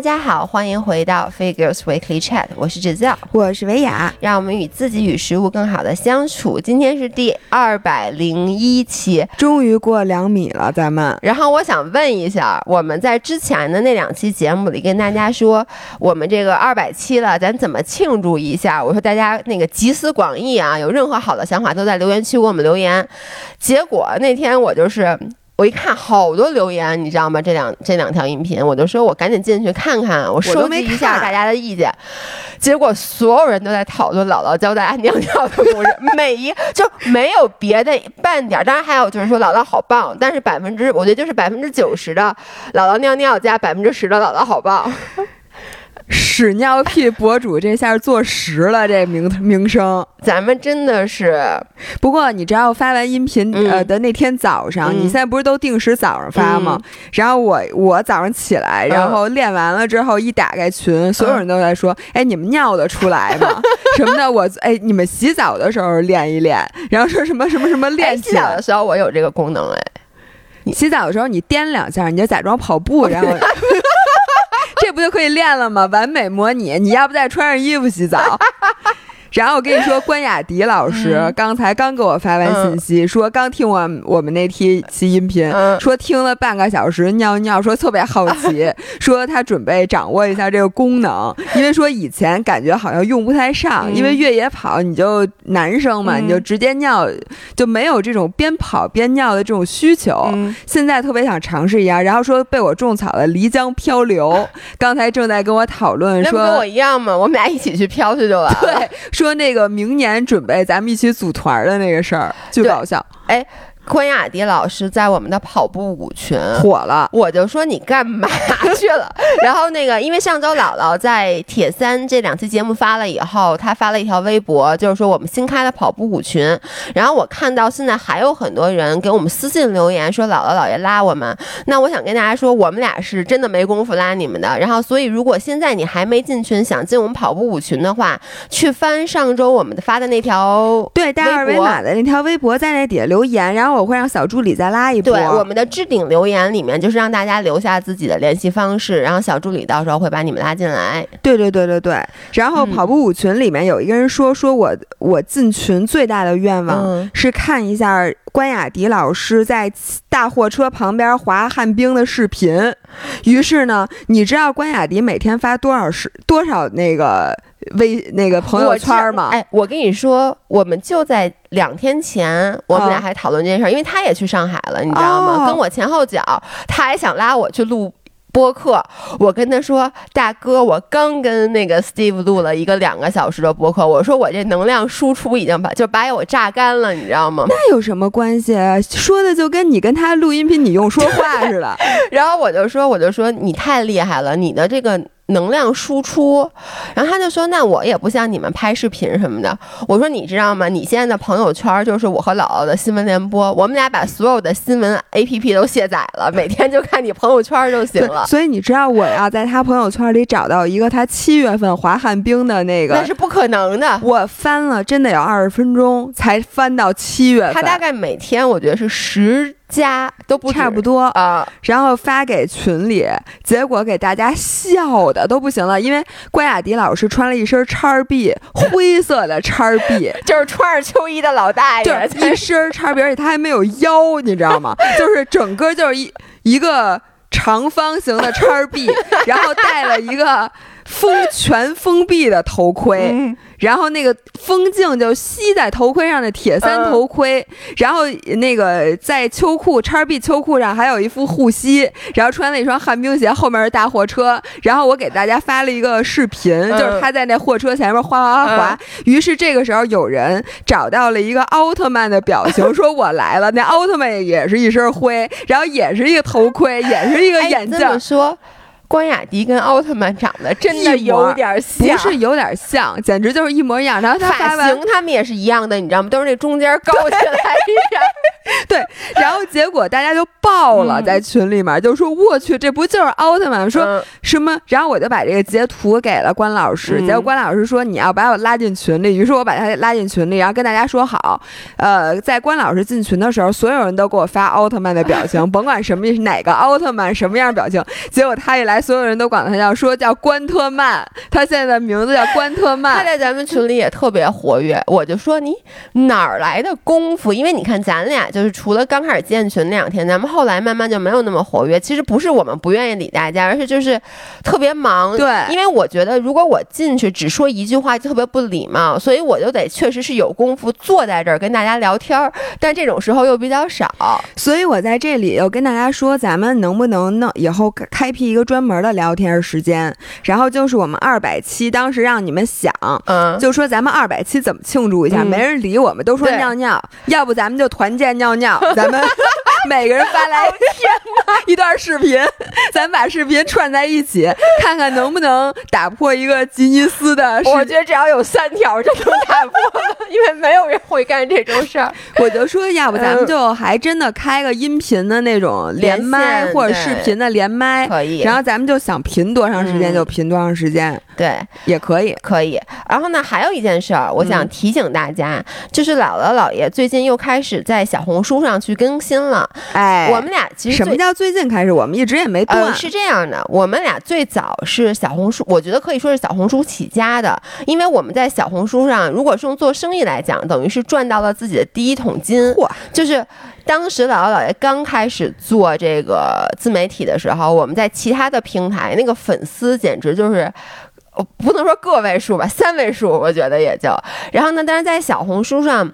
大家好，欢迎回到 Figures Weekly Chat，我是芷造，我是维雅，让我们与自己与食物更好的相处。今天是第二百零一期，终于过两米了，咱们。然后我想问一下，我们在之前的那两期节目里跟大家说，我们这个二百期了，咱怎么庆祝一下？我说大家那个集思广益啊，有任何好的想法都在留言区给我们留言。结果那天我就是。我一看好多留言，你知道吗？这两这两条音频，我就说我赶紧进去看看，我收集一下大家的意见。结果所有人都在讨论姥姥教大家尿尿的故事，每一就没有别的半点。当然还有就是说姥姥好棒，但是百分之我觉得就是百分之九十的姥姥尿尿加百分之十的姥姥好棒。屎尿屁博主这下坐实了这名名声，咱们真的是。不过你知道发完音频呃的那天早上，你现在不是都定时早上发吗？然后我我早上起来，然后练完了之后一打开群，所有人都在说：“哎，你们尿得出来吗？什么的？我哎，你们洗澡的时候练一练，然后说什么什么什么练洗澡的时候我有这个功能哎，洗澡的时候你颠两下，你就假装跑步，然后。”就可以练了吗？完美模拟，你要不再穿上衣服洗澡？然后我跟你说，关雅迪老师刚才刚给我发完信息，说刚听完我们那期期音频，说听了半个小时尿尿，说特别好奇，说他准备掌握一下这个功能，因为说以前感觉好像用不太上，因为越野跑你就男生嘛，你就直接尿，就没有这种边跑边尿的这种需求。现在特别想尝试一下，然后说被我种草了漓江漂流，刚才正在跟我讨论，说跟我一样嘛？我们俩一起去漂去就完了。对。说那个明年准备咱们一起组团的那个事儿，巨搞笑。哎。关雅迪老师在我们的跑步舞群火了，我就说你干嘛 去了？然后那个，因为上周姥姥在铁三这两期节目发了以后，她发了一条微博，就是说我们新开的跑步舞群。然后我看到现在还有很多人给我们私信留言说姥姥姥爷拉我们。那我想跟大家说，我们俩是真的没工夫拉你们的。然后，所以如果现在你还没进群，想进我们跑步舞群的话，去翻上周我们发的那条对带二维码的那条微博，在那底下留言，然后。我会让小助理再拉一波。对，我们的置顶留言里面就是让大家留下自己的联系方式，然后小助理到时候会把你们拉进来。对对对对对。然后跑步舞群里面有一个人说，说我我进群最大的愿望是看一下关雅迪老师在大货车旁边滑旱冰的视频。于是呢，你知道关雅迪每天发多少是多少那个？微那个朋友圈嘛？哎，我跟你说，我们就在两天前，我们俩还讨论这件事儿，因为他也去上海了，你知道吗？跟我前后脚，他还想拉我去录播客。我跟他说，大哥，我刚跟那个 Steve 录了一个两个小时的播客，我说我这能量输出已经把就把我榨干了，你知道吗？那有什么关系？说的就跟你跟他录音频，你用说话似的。然后我就说，我就说你太厉害了，你的这个。能量输出，然后他就说：“那我也不像你们拍视频什么的。”我说：“你知道吗？你现在的朋友圈就是我和姥姥的新闻联播，我们俩把所有的新闻 APP 都卸载了，每天就看你朋友圈就行了。”所以你知道我要在他朋友圈里找到一个他七月份滑旱冰的那个，那是不可能的。我翻了，真的有二十分钟才翻到七月份。他大概每天我觉得是十。加都不差不多。啊，然后发给群里，结果给大家笑的都不行了，因为关雅迪老师穿了一身叉 B，灰色的叉 B，就是穿着秋衣的老大爷，一身叉 B，而且他还没有腰，你知道吗？就是整个就是一一个长方形的叉 B，然后戴了一个封全封闭的头盔。然后那个风镜就吸在头盔上的铁三头盔，然后那个在秋裤叉 B 秋裤上还有一副护膝，然后穿了一双旱冰鞋，后面是大货车。然后我给大家发了一个视频，就是他在那货车前面哗哗哗滑。于是这个时候有人找到了一个奥特曼的表情，说我来了。那奥特曼也是一身灰，然后也是一个头盔，也是一个眼镜。说。关雅迪跟奥特曼长得真的有点像，不是有点像，简直就是一模一样。然后他发型他们也是一样的，你知道吗？都是那中间高起来一点。对，然后结果大家就爆了，在群里面就说：“我去，这不就是奥特曼？”说什么？然后我就把这个截图给了关老师，结果关老师说：“你要把我拉进群里。”于是我把他拉进群里，然后跟大家说好，呃，在关老师进群的时候，所有人都给我发奥特曼的表情，甭管什么哪个奥特曼什么样表情。结果他一来，所有人都管他叫说叫关特曼，他现在的名字叫关特曼。他在咱们群里也特别活跃，我就说你哪儿来的功夫？因为你看咱俩就是除了刚开始建群那两天，咱们后来慢慢就没有那么活跃。其实不是我们不愿意理大家，而是就是特别忙。对，因为我觉得如果我进去只说一句话就特别不礼貌，所以我就得确实是有功夫坐在这儿跟大家聊天儿。但这种时候又比较少，所以我在这里又跟大家说，咱们能不能弄以后开辟一个专门的聊天时间？然后就是我们二百七当时让你们想，嗯，就说咱们二百七怎么庆祝一下，没人理我们，都说尿尿，要不咱们就团建尿尿，咱们。每个人发来天 一段视频，咱把视频串在一起，看看能不能打破一个吉尼斯的。我觉得只要有三条就能打破了，因为没有人会干这种事儿。我就说，要不咱们就还真的开个音频的那种连麦，或者视频的连麦，可以。然后咱们就想频多长时间就频多长时间，对，也可以，可以。然后呢，还有一件事儿，我想提醒大家，就是姥姥姥爷最近又开始在小红书上去更新了。哎，我们俩其实什么叫最近开始？我们一直也没断。是这样的，我们俩最早是小红书，我觉得可以说是小红书起家的，因为我们在小红书上，如果是用做生意来讲，等于是赚到了自己的第一桶金。嚯！就是当时姥姥姥爷刚开始做这个自媒体的时候，我们在其他的平台那个粉丝简直就是，不能说个位数吧，三位数，我觉得也就。然后呢，但是在小红书上。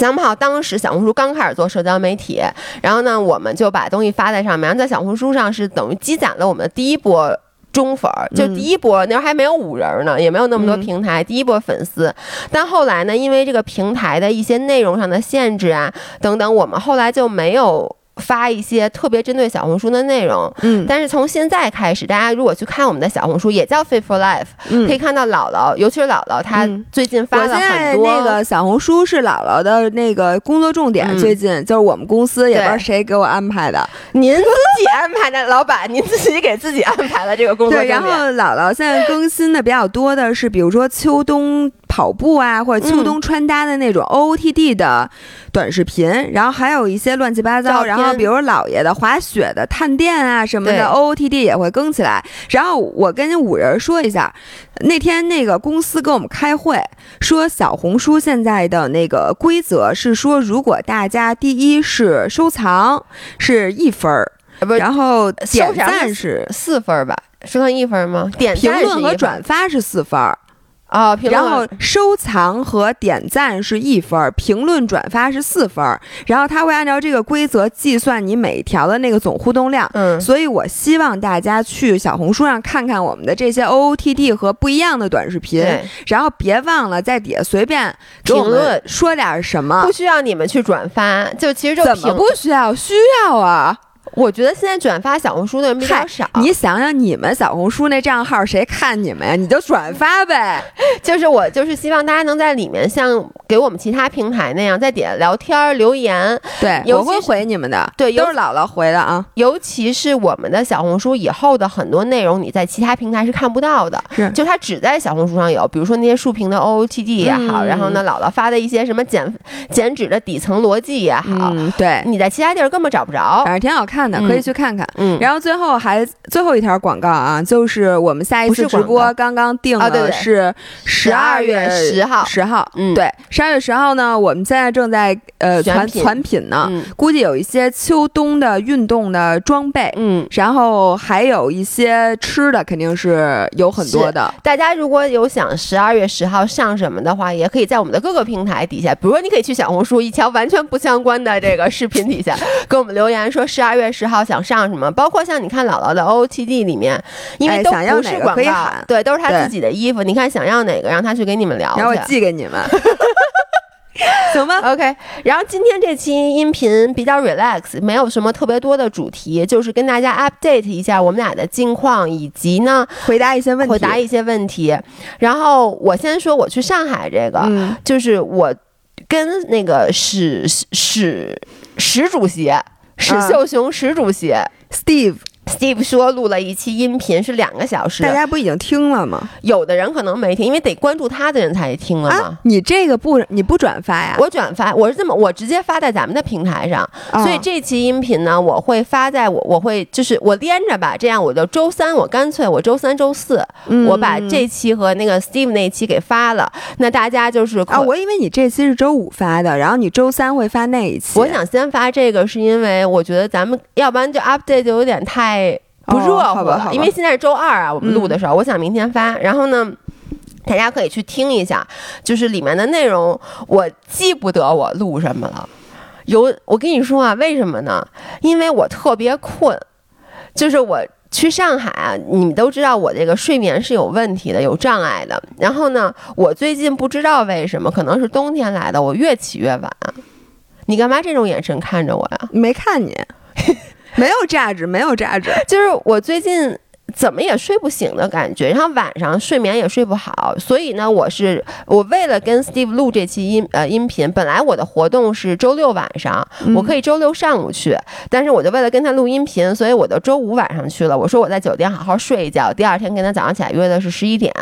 咱们好，当时小红书刚开始做社交媒体，然后呢，我们就把东西发在上面，然后在小红书上是等于积攒了我们的第一波中粉儿，就第一波那时候还没有五人呢，也没有那么多平台，第一波粉丝。但后来呢，因为这个平台的一些内容上的限制啊等等，我们后来就没有。发一些特别针对小红书的内容，嗯，但是从现在开始，大家如果去看我们的小红书，也叫 Fit for Life，嗯，可以看到姥姥，尤其是姥姥，她最近发了很多。那个小红书是姥姥的那个工作重点，最近就是我们公司也不知道谁给我安排的，您自己安排的，老板，您自己给自己安排了这个工作。对，然后姥姥现在更新的比较多的是，比如说秋冬。跑步啊，或者秋冬穿搭的那种 O O T D 的短视频，然后还有一些乱七八糟，然后比如老爷的滑雪的探店啊什么的 O O T D 也会更起来。然后我跟五人说一下，那天那个公司跟我们开会说，小红书现在的那个规则是说，如果大家第一是收藏是一分儿，然后点赞是四分吧？收藏一分吗？点评论和转发是四分。啊，然后收藏和点赞是一分，评论转发是四分，然后他会按照这个规则计算你每一条的那个总互动量。嗯，所以我希望大家去小红书上看看我们的这些 O O T D 和不一样的短视频，然后别忘了在底下随便评论。说点什么，不需要你们去转发，就其实就怎么不需要？需要啊。我觉得现在转发小红书的人比较少。你想想，你们小红书那账号谁看你们呀？你就转发呗。就是我，就是希望大家能在里面像给我们其他平台那样，在底下聊天留言。对，我会回你们的。对，都是姥姥回的啊。尤其是我们的小红书以后的很多内容，你在其他平台是看不到的。是，就它只在小红书上有。比如说那些竖屏的 OOTD 也好，然后呢，姥姥发的一些什么减减脂的底层逻辑也好，对，你在其他地儿根本找不着。反正挺好看的，可以去看看。嗯，然后最后还最后一条广告啊，就是我们下一次直播刚刚定的是十二月十号，十号，嗯，对，十二月十号呢，我们现在正在呃传传品。呢，估计有一些秋冬的运动的装备，嗯，然后还有一些吃的，肯定是有很多的。大家如果有想十二月十号上什么的话，也可以在我们的各个平台底下，比如说你可以去小红书一条完全不相关的这个视频底下给我们留言说十二月十号想上什么，包括像你看姥姥的 O O T D 里面，因为都不是广告，对，都是他自己的衣服。你看想要哪个，让他去给你们聊，然后我寄给你们，行吧？OK。然后今天这期音频比较 relax，没有什么特别多的主题，就是跟大家 update 一下我们俩的近况，以及呢回答一些问题，回答一些问题。然后我先说我去上海这个，就是我跟那个史史。史主席史啊秀雄史主席、Steve，Steve 说录了一期音频是两个小时大，家不已经听了吗？有的人可能没听，因为得关注他的人才听了嘛。啊，你这个不你不转发呀？我转发，我是这么，我直接发在咱们的平台上，啊所以这期音频呢，我会发在我我会就是我连着吧，这样我就周三我干脆我周三周四、嗯我把这期和那个 Steve 那期给发了，那大家就是啊，我以为你这期是周五发的，然后你周三会发那一期。我想先发这个，是因为我觉得咱们要不然就 update 就有点太不热哦好乎了，吧好吧因为现在是周二啊，我们录的嗯时候，我想明天发，然后呢。大家可以去听一下，就是里面的内容，我记不得我录什么了。有，我跟你说啊，为什么呢？因为我特别困，就是我去上海啊，你们都知道我这个睡眠是有问题的，有障碍的。然后呢，我最近不知道为什么，可能是冬天来的，我越起越晚。你干嘛这种眼神看着我呀？没看你，没有价值，没有价值。就是我最近怎么也睡不醒的感觉，然后晚上睡眠也睡不好，所以呢，我是我为了跟 Steve 录这期音呃音频，本来我的活动是周六晚上，我可以周六上午去，但是我就为了跟他录音频，所以我就周五晚上去了。我说我在酒店好好睡一觉，第二天跟他早上起来约的是十一点，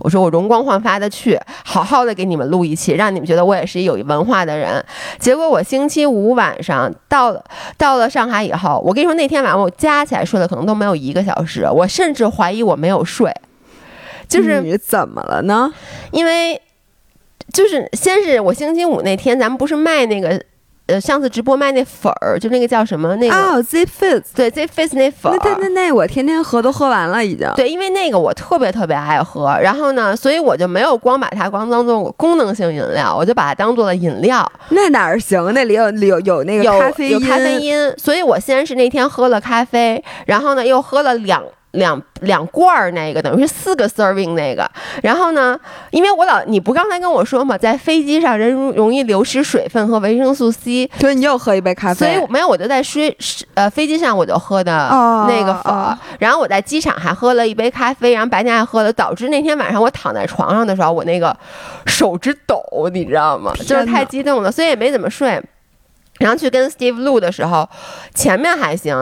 我说我容光焕发的去，好好的给你们录一期，让你们觉得我也是一有文化的人。结果我星期五晚上到了到了上海以后，我跟你说那天晚上我加起来睡了可能都没有一个小时，我甚至怀疑我没有睡，就是你怎么了呢？因为就是先是我星期五那天咱们不是卖那个呃上次直播卖那粉儿，就那个叫什么那个、哦，Z Fizz，对 Z Face 那粉那儿那那那我天天喝都喝完了已经。对，因为那个我特别特别爱喝，然后呢，所以我就没有光把它光当做功能性饮料，我就把它当做了饮料，那哪儿行？那里有有有那个有咖啡因，有咖啡因，所以我先是那天喝了咖啡，然后呢又喝了两。两两罐儿那个等于是四个 serving 那个，然后呢，因为我老你不刚才跟我说嘛，在飞机上人容容易流失水分和维生素 C，所以你又喝一杯咖啡。所以没有我就在睡呃飞机上我就喝的哦那个粉儿，哦然后我在机场还喝了一杯咖啡，然后白天还喝了，导致那天晚上我躺在床上的时候，我那个手直抖，你知道吗？就是太激动了，所以也没怎么睡。然后去跟 Steve 录的时候，前面还行，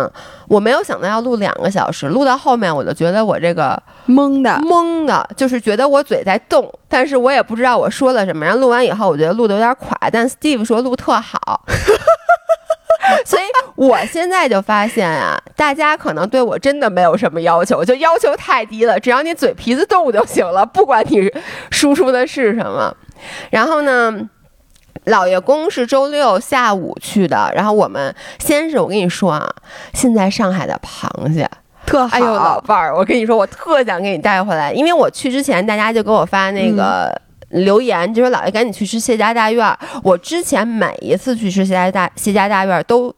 我没有想到要录两个小时，录到后面我就觉得我这个懵的。懵的，就是觉得我嘴在动，但是我也不知道我说了什么。然后录完以后，我觉得录的有点垮，但 Steve 说录特好。所以我现在就发现啊，大家可能对我真的没有什么要求，就要求太低了，只要你嘴皮子动就行了，不管你输出的是什么。然后呢，老爷公是周六下午去的，然后我们先是我跟你说啊，现在上海的螃蟹。特好。哎呦，老伴儿，我跟你说，我特想给你带回来，因为我去之前，大家就给我发那个。留言就说姥爷赶紧去吃谢家大院儿。我之前每一次去吃谢家大谢家大院儿都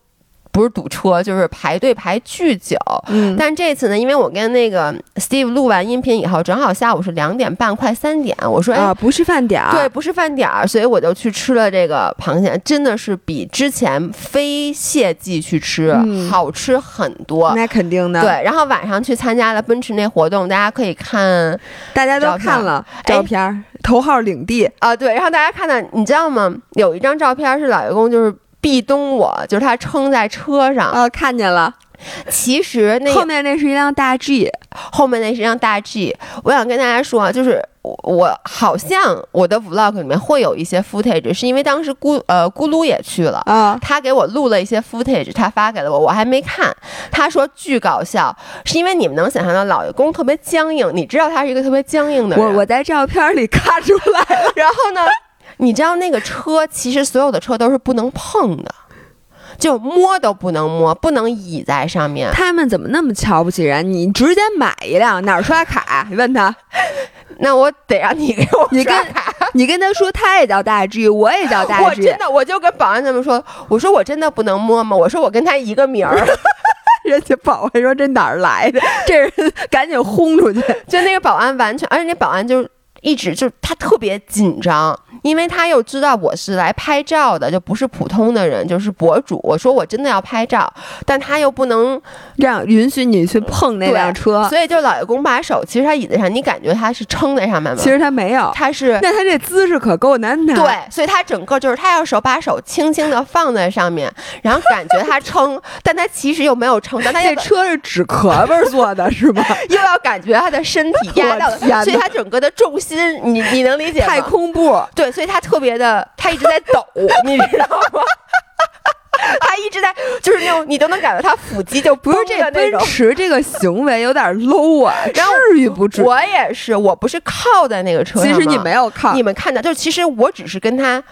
不是堵车，就是排队排巨久。嗯，但这次呢，因为我跟那个 Steve 录完音频以后，正好下午是两点半快三点，我说哎。啊，不是饭点儿。对，，不是饭点儿，所以我就去吃了这个螃蟹，真的是比之前非蟹季去吃、嗯好吃很多。那肯定的。，对，然后晚上去参加了奔驰那活动，大家可以看大家都看了哎照片儿，头号领地。啊、对，然后大家看到，你知道吗？有一张照片是老员工就是壁咚我，就是他撑在车上，啊，看见了，其实那后面那是一辆大 G，后面那是一辆大 G。我想跟大家说啊，就是我我好像我的 vlog 里面会有一些 footage，是因为当时咕呃咕噜也去了。啊，他给我录了一些 footage，他发给了我，我还没看。他说巨搞笑，是因为你们能想象到老爷公特别僵硬，你知道他是一个特别僵硬的人。我我在照片里看出来了。然后呢，你知道那个车其实所有的车都是不能碰的，就摸都不能摸，不能倚在上面。他们怎么那么瞧不起人？你直接买一辆，哪儿刷卡？你问他，那我得让你给我你跟刷卡。你跟他说，他也叫大 G，我也叫大 G 我真的，我就跟保安他们说，我说我真的不能摸吗？我说我跟他一个名儿，人家保安说这哪儿来的？这人赶紧轰出去。就那个保安完全，而且那保安就一直就他特别紧张，因为他又知道我是来拍照的，就不是普通的人，就是博主。我说我真的要拍照，但他又不能让允许你去碰那辆车，所以就老爷公把手，其实他椅子上，你感觉他是撑在上面吗？其实他没有，他是。那他这姿势可够难拿。对，所以他整个就是他要手把手轻轻的放在上面，然后感觉他撑，但他其实又没有撑。但他这车是纸壳子做的，是吗？又要感觉他的身体压到，所以他整个的重心，你你能理解吗？太空步。对，所以他特别的，他一直在抖，你知道吗？他一直在，就是那种你都能感觉他腹肌就不是这个奔驰这个行为有点 low 啊，至于不至？我也是，我不是靠在那个车上，其实你没有靠，你们看到，就其实我只是跟他。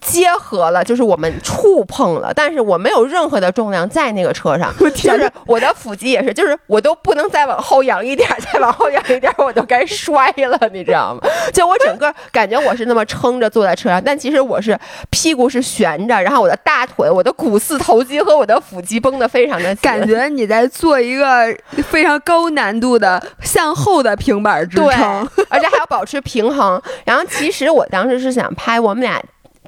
结合了，就是我们触碰了，但是我没有任何的重量在那个车上，就是我的腹肌也是，就是我都不能再往后仰一点，再往后仰一点我就该摔了，你知道吗？就我整个感觉我是那么撑着坐在车上，但其实我是屁股是悬着，然后我的大腿、我的股四头肌和我的腹肌绷得非常的紧，感觉你在做一个非常高难度的向后的平板支撑，而且还要保持平衡。然后其实我当时是想拍我们俩。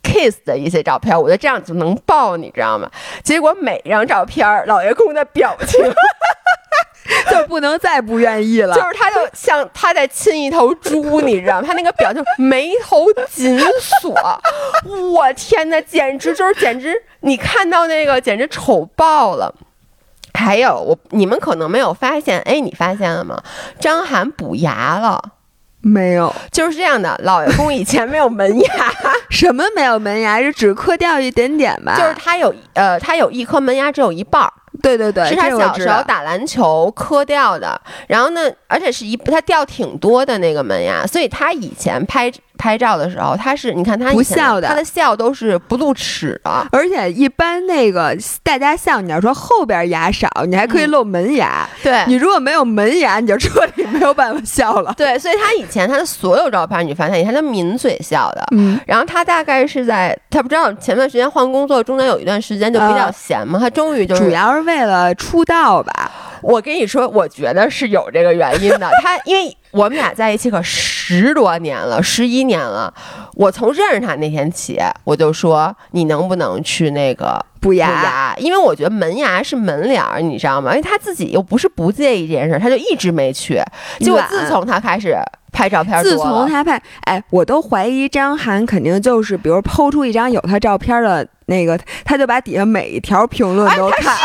Kiss 的一些照片，我觉得这样就能爆，你知道吗？结果每一张照片，老爷公的表情 就不能再不愿意了，就是他就像他在亲一头猪，你知道吗？他那个表情眉头紧锁，我天呐，简直就是简直，你看到那个简直丑爆了。还有我，你们可能没有发现，哎，你发现了吗？张涵补牙了。没有，就是这样的。老爷公以前没有门牙，什么没有门牙？是只磕掉一点点吧？就是他有，呃，他有一颗门牙，只有一半儿。对对对，是他小时候打篮球磕掉的。然后呢，而且是一他掉挺多的那个门牙，所以他以前拍。拍照的时候，他是你看他不笑的，他的笑都是不露齿的，而且一般那个大家笑，你要说后边牙少，你还可以露门牙。对你如果没有门牙，你就彻底没有办法笑了。对，所以他以前他的所有照片，你发现你看他抿嘴笑的。嗯，然后他大概是在他不知道前段时间换工作，中间有一段时间就比较闲嘛，他终于就主要是为为了出道吧。我跟你说，我觉得是有这个原因的。他因为我们俩在一起可是多年了，十一年了。我从认识他那天起，我就说你能不能去那个补牙？因为我觉得门牙是门脸儿，你知道吗？因为他自己又不是不介意这件事，他就一直没去。结果自从他开始拍照片，自从他拍，哎，我都怀疑张涵肯定就是，比如抛出一张有他照片的那个，他就把底下每一条评论都看。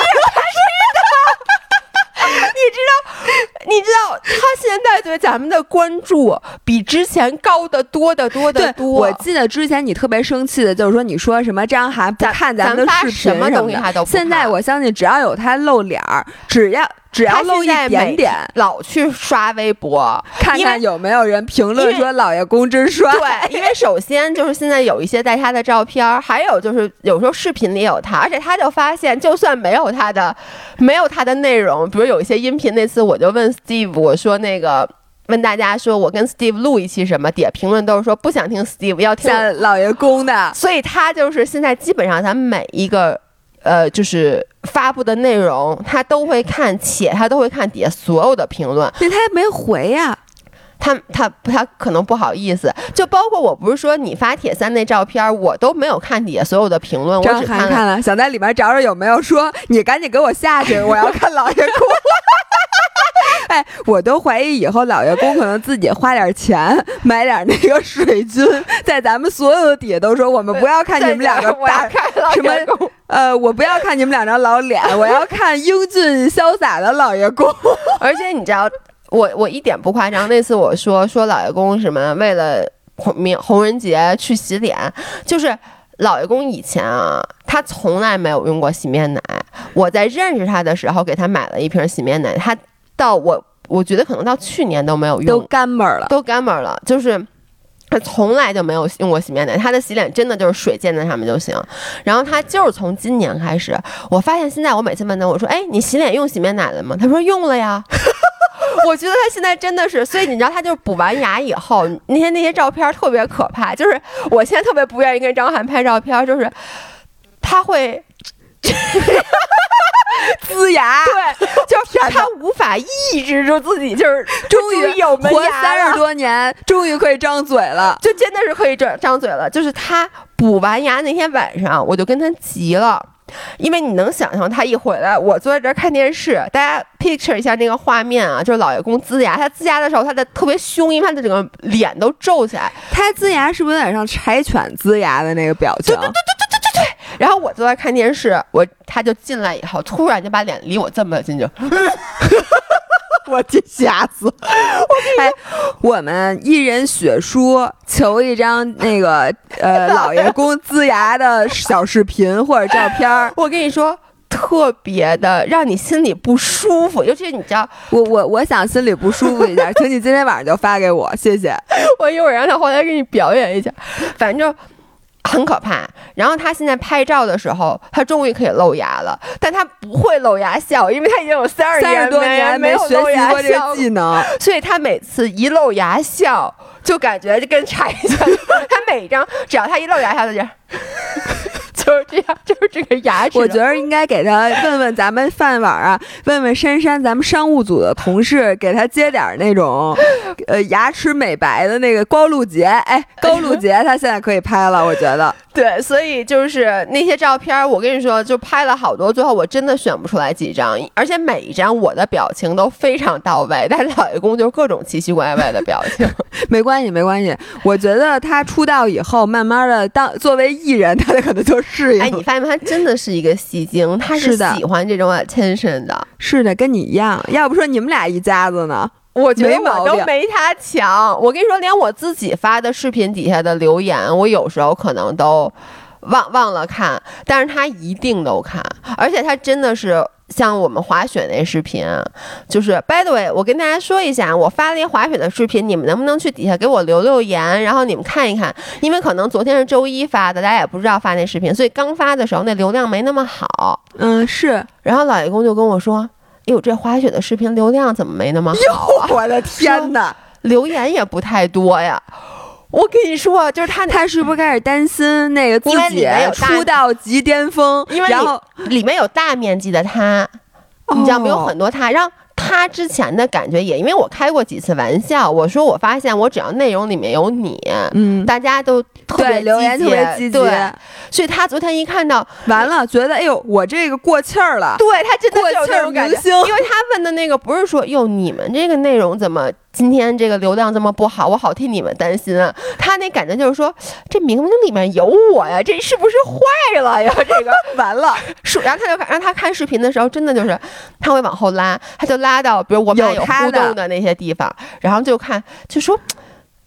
你知道，你知道他现在对咱们的关注比之前高得多得多得多。我记得之前你特别生气的就是说，你说什么张涵不看咱们的视频什么东西他都不现在我相信，只要有他露脸儿，只要。只要露一点点，老去刷微博，看看有没有人评论说老爷公真帅。对，因为首先就是现在有一些带他的照片，还有就是有时候视频里有他，而且他就发现，就算没有他的，没有他的内容，比如有一些音频，那次我就问 Steve，我说那个问大家说我跟 Steve 录一期什么，底下评论都是说不想听 Steve，要听老爷公的，所以他就是现在基本上咱们每一个。呃，就是发布的内容，他都会看，且他都会看底下所有的评论。那他没回呀？他他他可能不好意思。就包括我不是说你发铁三那照片，我都没有看底下所有的评论，我只看了，想在里面找找有没有说你赶紧给我下去，我要看老爷公。哎，我都怀疑以后老爷公可能自己花点钱买点那个水军，在咱们所有的底下都说我们不要看你们两个大什么呃，我不要看你们两张老脸，我要看英俊潇洒的老爷公。而且你知道，我我一点不夸张，那次我说说老爷公什么为了红明红人节去洗脸，就是老爷公以前啊，他从来没有用过洗面奶。我在认识他的时候给他买了一瓶洗面奶，他。到我，我觉得可能到去年都没有用，都干巴了，都干巴了。就是他从来就没有用过洗面奶，他的洗脸真的就是水溅在上面就行。然后他就是从今年开始，我发现现在我每次问他，我说：“哎，你洗脸用洗面奶了吗？”他说：“用了呀。”我觉得他现在真的是，所以你知道，他就是补完牙以后，那些那些照片特别可怕。就是我现在特别不愿意跟张翰拍照片，就是他会。呲牙，对，就 是他无法抑制住自己，就是 终于有活三十多年，终于可以张嘴了，就真的是可以张张嘴了。就是他补完牙那天晚上，我就跟他急了。因为你能想象他一回来，我坐在这儿看电视，大家 picture 一下那个画面啊，就是老爷公呲牙，他呲牙的时候，他的特别凶，因为他的整个脸都皱起来。他呲牙是不是有点像柴犬呲牙的那个表情？对对对对对对对。然后我坐在看电视，我他就进来以后，突然就把脸离我这么近就。我去吓死！哎，我们一人血书求一张那个 呃老爷公呲牙的小视频或者照片儿。我跟你说，特别的让你心里不舒服，尤其是你知道，我我我想心里不舒服一下，请你今天晚上就发给我，谢谢。我一会儿让他回来给你表演一下，反正。很可怕。然后他现在拍照的时候，他终于可以露牙了，但他不会露牙笑，因为他已经有三十三十多年没学习过这个技能，所以他每次一露牙笑，就感觉就跟柴犬。他每一张，只要他一露牙笑，就。就是这样，就是这个牙齿。我觉得应该给他问问咱们饭碗啊，问问珊珊，咱们商务组的同事，给他接点那种，呃，牙齿美白的那个高露洁。哎，高露洁，他现在可以拍了，我觉得。对，所以就是那些照片，我跟你说，就拍了好多，最后我真的选不出来几张，而且每一张我的表情都非常到位，但是老爷公就各种奇奇怪怪的表情。没关系，没关系。我觉得他出道以后，慢慢的当作为艺人，他可能就适应。哎，你发现没？他真的是一个戏精，他是喜欢这种 attention 的。是的，跟你一样。要不说你们俩一家子呢？我觉得我都没他强。我跟你说，连我自己发的视频底下的留言，我有时候可能都忘忘了看，但是他一定都看，而且他真的是像我们滑雪那视频，就是 by the way，我跟大家说一下，我发了一滑雪的视频，你们能不能去底下给我留留言，然后你们看一看，因为可能昨天是周一发的，大家也不知道发那视频，所以刚发的时候那流量没那么好。嗯，是。然后老爷公就跟我说。哟，这滑雪的视频流量怎么没那么好啊？我的天哪，留言也不太多呀。我跟你说，就是他，他是不是开始担心那个自己出道即巅峰？因为里面有大面积的他，你知道没有很多他让。他之前的感觉也，因为我开过几次玩笑，我说我发现我只要内容里面有你，嗯，大家都特别留言特别积极，对，所以他昨天一看到完了，觉得哎呦，我这个过气儿了，对他真的过气儿明星，因为他问的那个不是说哟你们这个内容怎么。今天这个流量这么不好，我好替你们担心啊！他那感觉就是说，这明明里面有我呀，这是不是坏了呀？这个完了，然后他就让他看视频的时候，真的就是他会往后拉，他就拉到比如我们有互动的那些地方，然后就看，就说，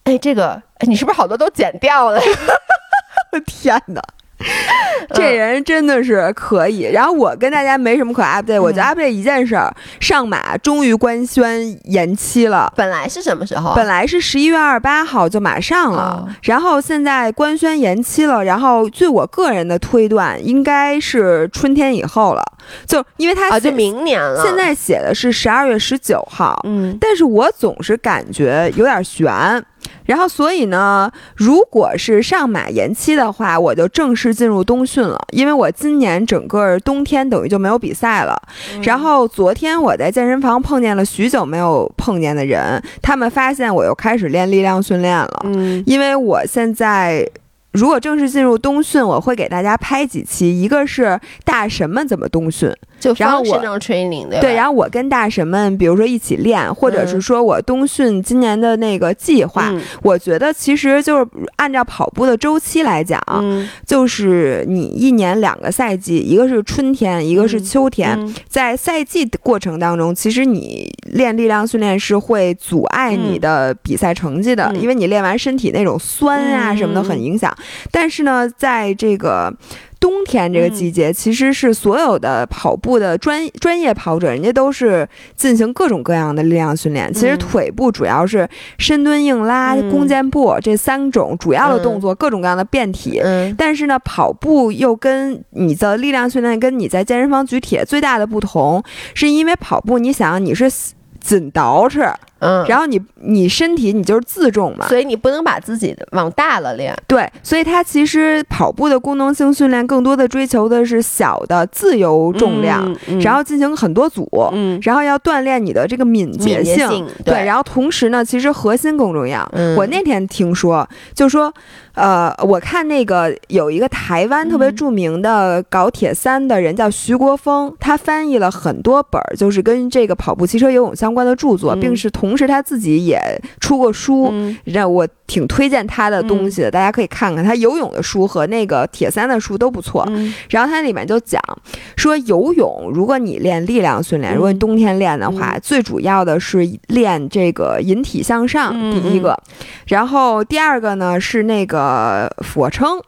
哎，这个哎你是不是好多都剪掉了？我天哪！这人真的是可以。然后我跟大家没什么可 update，我就 update 一件事儿：上马终于官宣延期了。本来是什么时候？本来是十一月二十八号就马上了，然后现在官宣延期了。然后据我个人的推断，应该是春天以后了。就因为他就明年了，现在写的是十二月十九号。嗯，但是我总是感觉有点悬。然后，所以呢，如果是上马延期的话，我就正式进入冬训了。因为我今年整个冬天等于就没有比赛了。然后昨天我在健身房碰见了许久没有碰见的人，他们发现我又开始练力量训练了。嗯，因为我现在。如果正式进入冬训，我会给大家拍几期，一个是大神们怎么冬训，就然后我对，然后我跟大神们，比如说一起练，或者是说我冬训今年的那个计划，我觉得其实就是按照跑步的周期来讲，就是你一年两个赛季，一个是春天，一个是秋天，在赛季的过程当中，其实你练力量训练是会阻碍你的比赛成绩的，因为你练完身体那种酸啊什么的很影响。但是呢，在这个冬天这个季节，其实是所有的跑步的专专业跑者，人家都是进行各种各样的力量训练。其实腿部主要是深蹲、硬拉、弓箭步这三种主要的动作，各种各样的变体。但是呢，跑步又跟你的力量训练跟你在健身房举铁最大的不同，是因为跑步，你想你是紧倒饬。嗯，然后你你身体你就是自重嘛，所以你不能把自己的往大了练。对，所以它其实跑步的功能性训练更多的追求的是小的自由重量，嗯嗯。然后进行很多组，嗯。然后要锻炼你的这个敏捷性。性对，对。然后同时呢，其实核心更重要。嗯。我那天听说，就说，呃，我看那个有一个台湾特别嗯。著名的搞铁三的人叫徐国峰，他翻译了很多本儿，就是跟这个跑步、骑车、游泳相关的著作，嗯。并是同时他自己也出过书。嗯让我挺推荐他的东西的，大家可以看看他游泳的书和那个铁三的书都不错。嗯然后他里面就讲说，游泳如果你练力量训练，嗯如果你冬天练的话，嗯最主要的是练这个引体向上，嗯第一个。然后第二个呢是那个俯卧撑，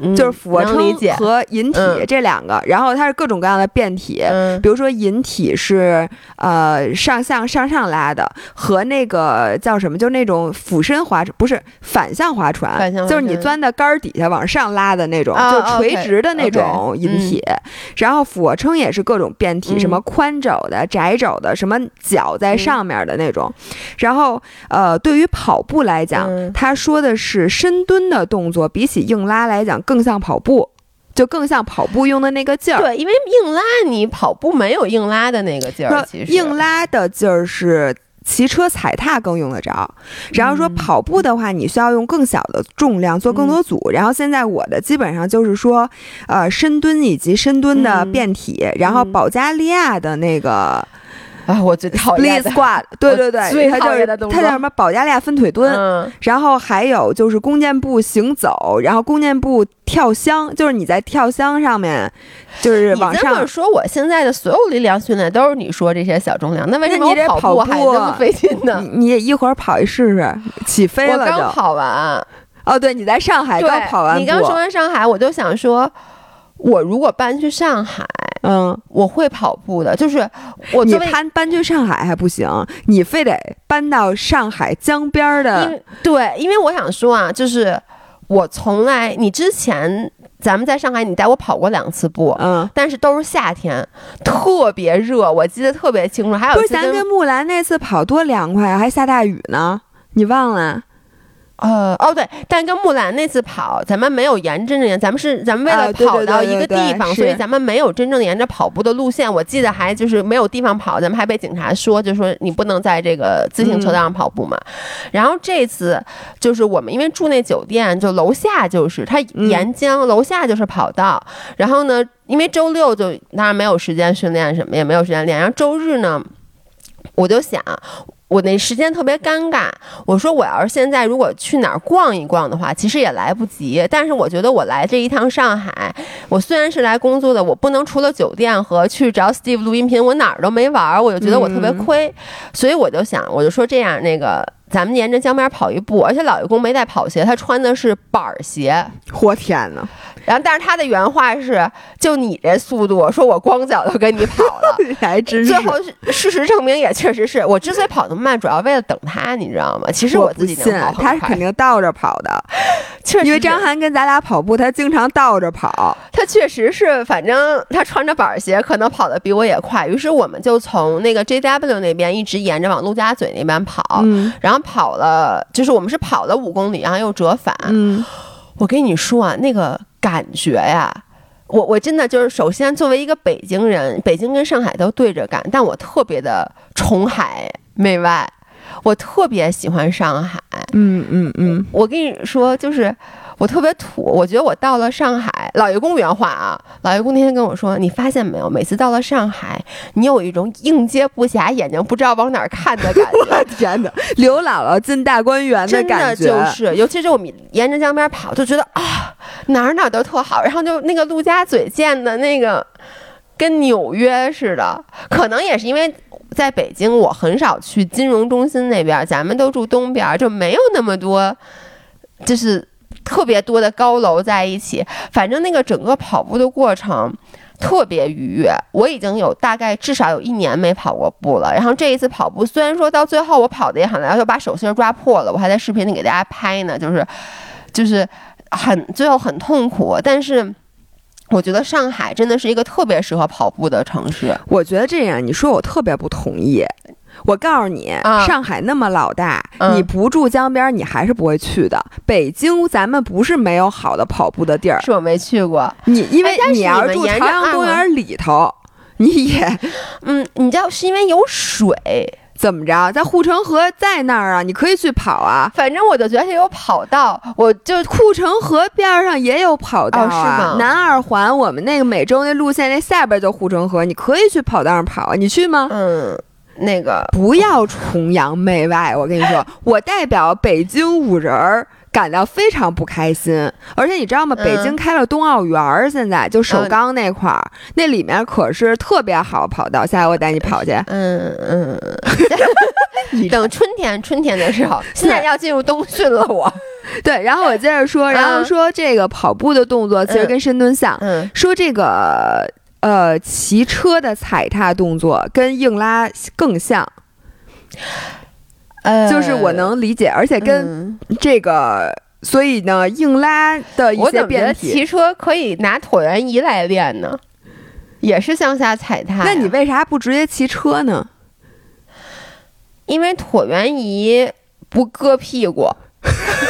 嗯就是俯卧撑和引体嗯这两个。然后它是各种各样的变体。嗯比如说引体是呃上向上上拉的，和那个叫什么，就是那种俯身划船，不是反向划船，反向就是你钻在杆儿底下往上拉的那种，哦就垂直的那种引体。然后俯卧撑也是各种变体，嗯什么宽肘的、窄肘的，什么脚在上面的那种。然后呃，对于跑步来讲，嗯他说的是深蹲的动作，比起硬拉来讲更像跑步。就更像跑步用的那个劲儿，对，因为硬拉你跑步没有硬拉的那个劲儿，其实。硬拉的劲儿是骑车踩踏更用得着，然后说嗯。跑步的话，你需要用更小的重量做更多组。然后现在我的基本上就是说，呃，深蹲以及深蹲的嗯。变体，然后保加利亚的那个啊，我最讨 split 厌的 squat，对对对，最它就是讨厌的动作它叫什么保加利亚分腿蹲。嗯然后还有就是弓箭步行走，然后弓箭步跳箱，就是你在跳箱上面，就是你往上这么说，我现在的所有力量训练都是你说这些小重量，那为什么我跑步还步这么费劲呢？你你也一会儿跑一试试，起飞了就。刚跑完，哦，对，你在上海对刚跑完，你刚说完上海，我就想说，我如果搬去上海，嗯，我会跑步的。就是我你搬搬去上海还不行，你非得搬到上海江边儿的，对，因为我想说啊，就是我从来你之前咱们在上海，你带我跑过两次步。嗯，但是都是夏天，特别热，我记得特别清楚。还有不是咱跟木兰那次跑多凉快啊，还下大雨呢，你忘了？呃哦对，但跟木兰那次跑，咱们没有沿真正沿，咱们是咱们为了跑到一个对对对地方，所以咱们没有真正沿着跑步的路线。我记得还就是没有地方跑，咱们还被警察说，就说你不能在这个自行车道上跑步嘛。然后这次就是我们因为住那酒店，就楼下就是它嗯沿江，楼下就是跑道。然后呢，因为周六就当然没有时间训练什么，也没有时间练。然后周日呢，我就想。我那时间特别尴尬，我说我要是现在如果去哪儿逛一逛的话，其实也来不及。但是我觉得我来这一趟上海，我虽然是来工作的，我不能除了酒店和去找 Steve 录音频，我哪儿都没玩儿，我就觉得我特别亏。所以我就想，我就说这样，那个咱们沿着江边跑一步，而且老爷公没带跑鞋，他穿的是板儿鞋。我天哪，然后，但是他的原话是：“就你这速度，说我光脚都跟你跑了。”还真是最。后事实证明，也确实是我之所以跑那么慢，主要为了等他，你知道吗？其实我自己信能跑，他是肯定倒着跑的，确实因为张涵跟咱俩跑步，他经常倒着跑。他确实是，反正他穿着板儿鞋，可能跑得比我也快。于是我们就从那个 JW 那边一直沿着往陆家嘴那边跑，嗯然后跑了，就是我们是跑了五公里，然后又折返。嗯，我跟你说啊，那个感觉呀。我我真的就是，首先作为一个北京人，北京跟上海都对着干，但我特别的崇海媚外，我特别喜欢上海。嗯嗯嗯，我跟你说，就是我特别土，我觉得我到了上海，老爷公原话啊，老爷公那天跟我说，你发现没有，每次到了上海，你有一种应接不暇，眼睛不知道往哪儿看的感我觉。天哪，刘姥姥进大观园的感觉，真的就是，尤其是我们沿着江边跑，就觉得啊，哪儿哪儿都特好，然后就那个陆家嘴建的那个跟纽约似的，可能也是因为在北京，我很少去金融中心那边，咱们都住东边，就没有那么多，就是特别多的高楼在一起。反正那个整个跑步的过程。特别愉悦，我已经有大概至少有一年没跑过步了。然后这一次跑步，虽然说到最后我跑的也很累，就把手心抓破了，我还在视频里给大家拍呢，就是就是很最后很痛苦，但是。我觉得上海真的是一个特别适合跑步的城市。我觉得这样，你说我特别不同意。我告诉你，啊上海那么老大，嗯你不住江边，你还是不会去的。北京咱们不是没有好的跑步的地儿，是我没去过。你因为你要是住朝阳公园里头，你也 嗯，你知道是因为有水，怎么着，在护城河在那儿啊，你可以去跑啊。反正我就觉得有跑道，我就护城河边儿上也有跑道哦是啊，吗南二环我们那个每周那路线那下边就护城河，你可以去跑道上跑啊，你去吗？嗯，那个不要崇洋媚外，我跟你说，我代表北京五人儿感到非常不开心。而且你知道吗？嗯北京开了冬奥园儿，现在就首嗯钢那块儿，那里面可是特别好跑道。下回我带你跑去。嗯嗯，等春天春天的时候，现在要进入冬训了，我对，然后我接着说，然后嗯说这个跑步的动作其实跟深蹲像，嗯说这个呃骑车的踩踏动作跟硬拉更像，呃，就是我能理解，而且跟嗯这个。所以呢，硬拉的一些我怎么觉得变体，骑车可以拿椭圆仪来练呢？也是向下踩踏。那你为啥不直接骑车呢？因为椭圆仪不硌屁股。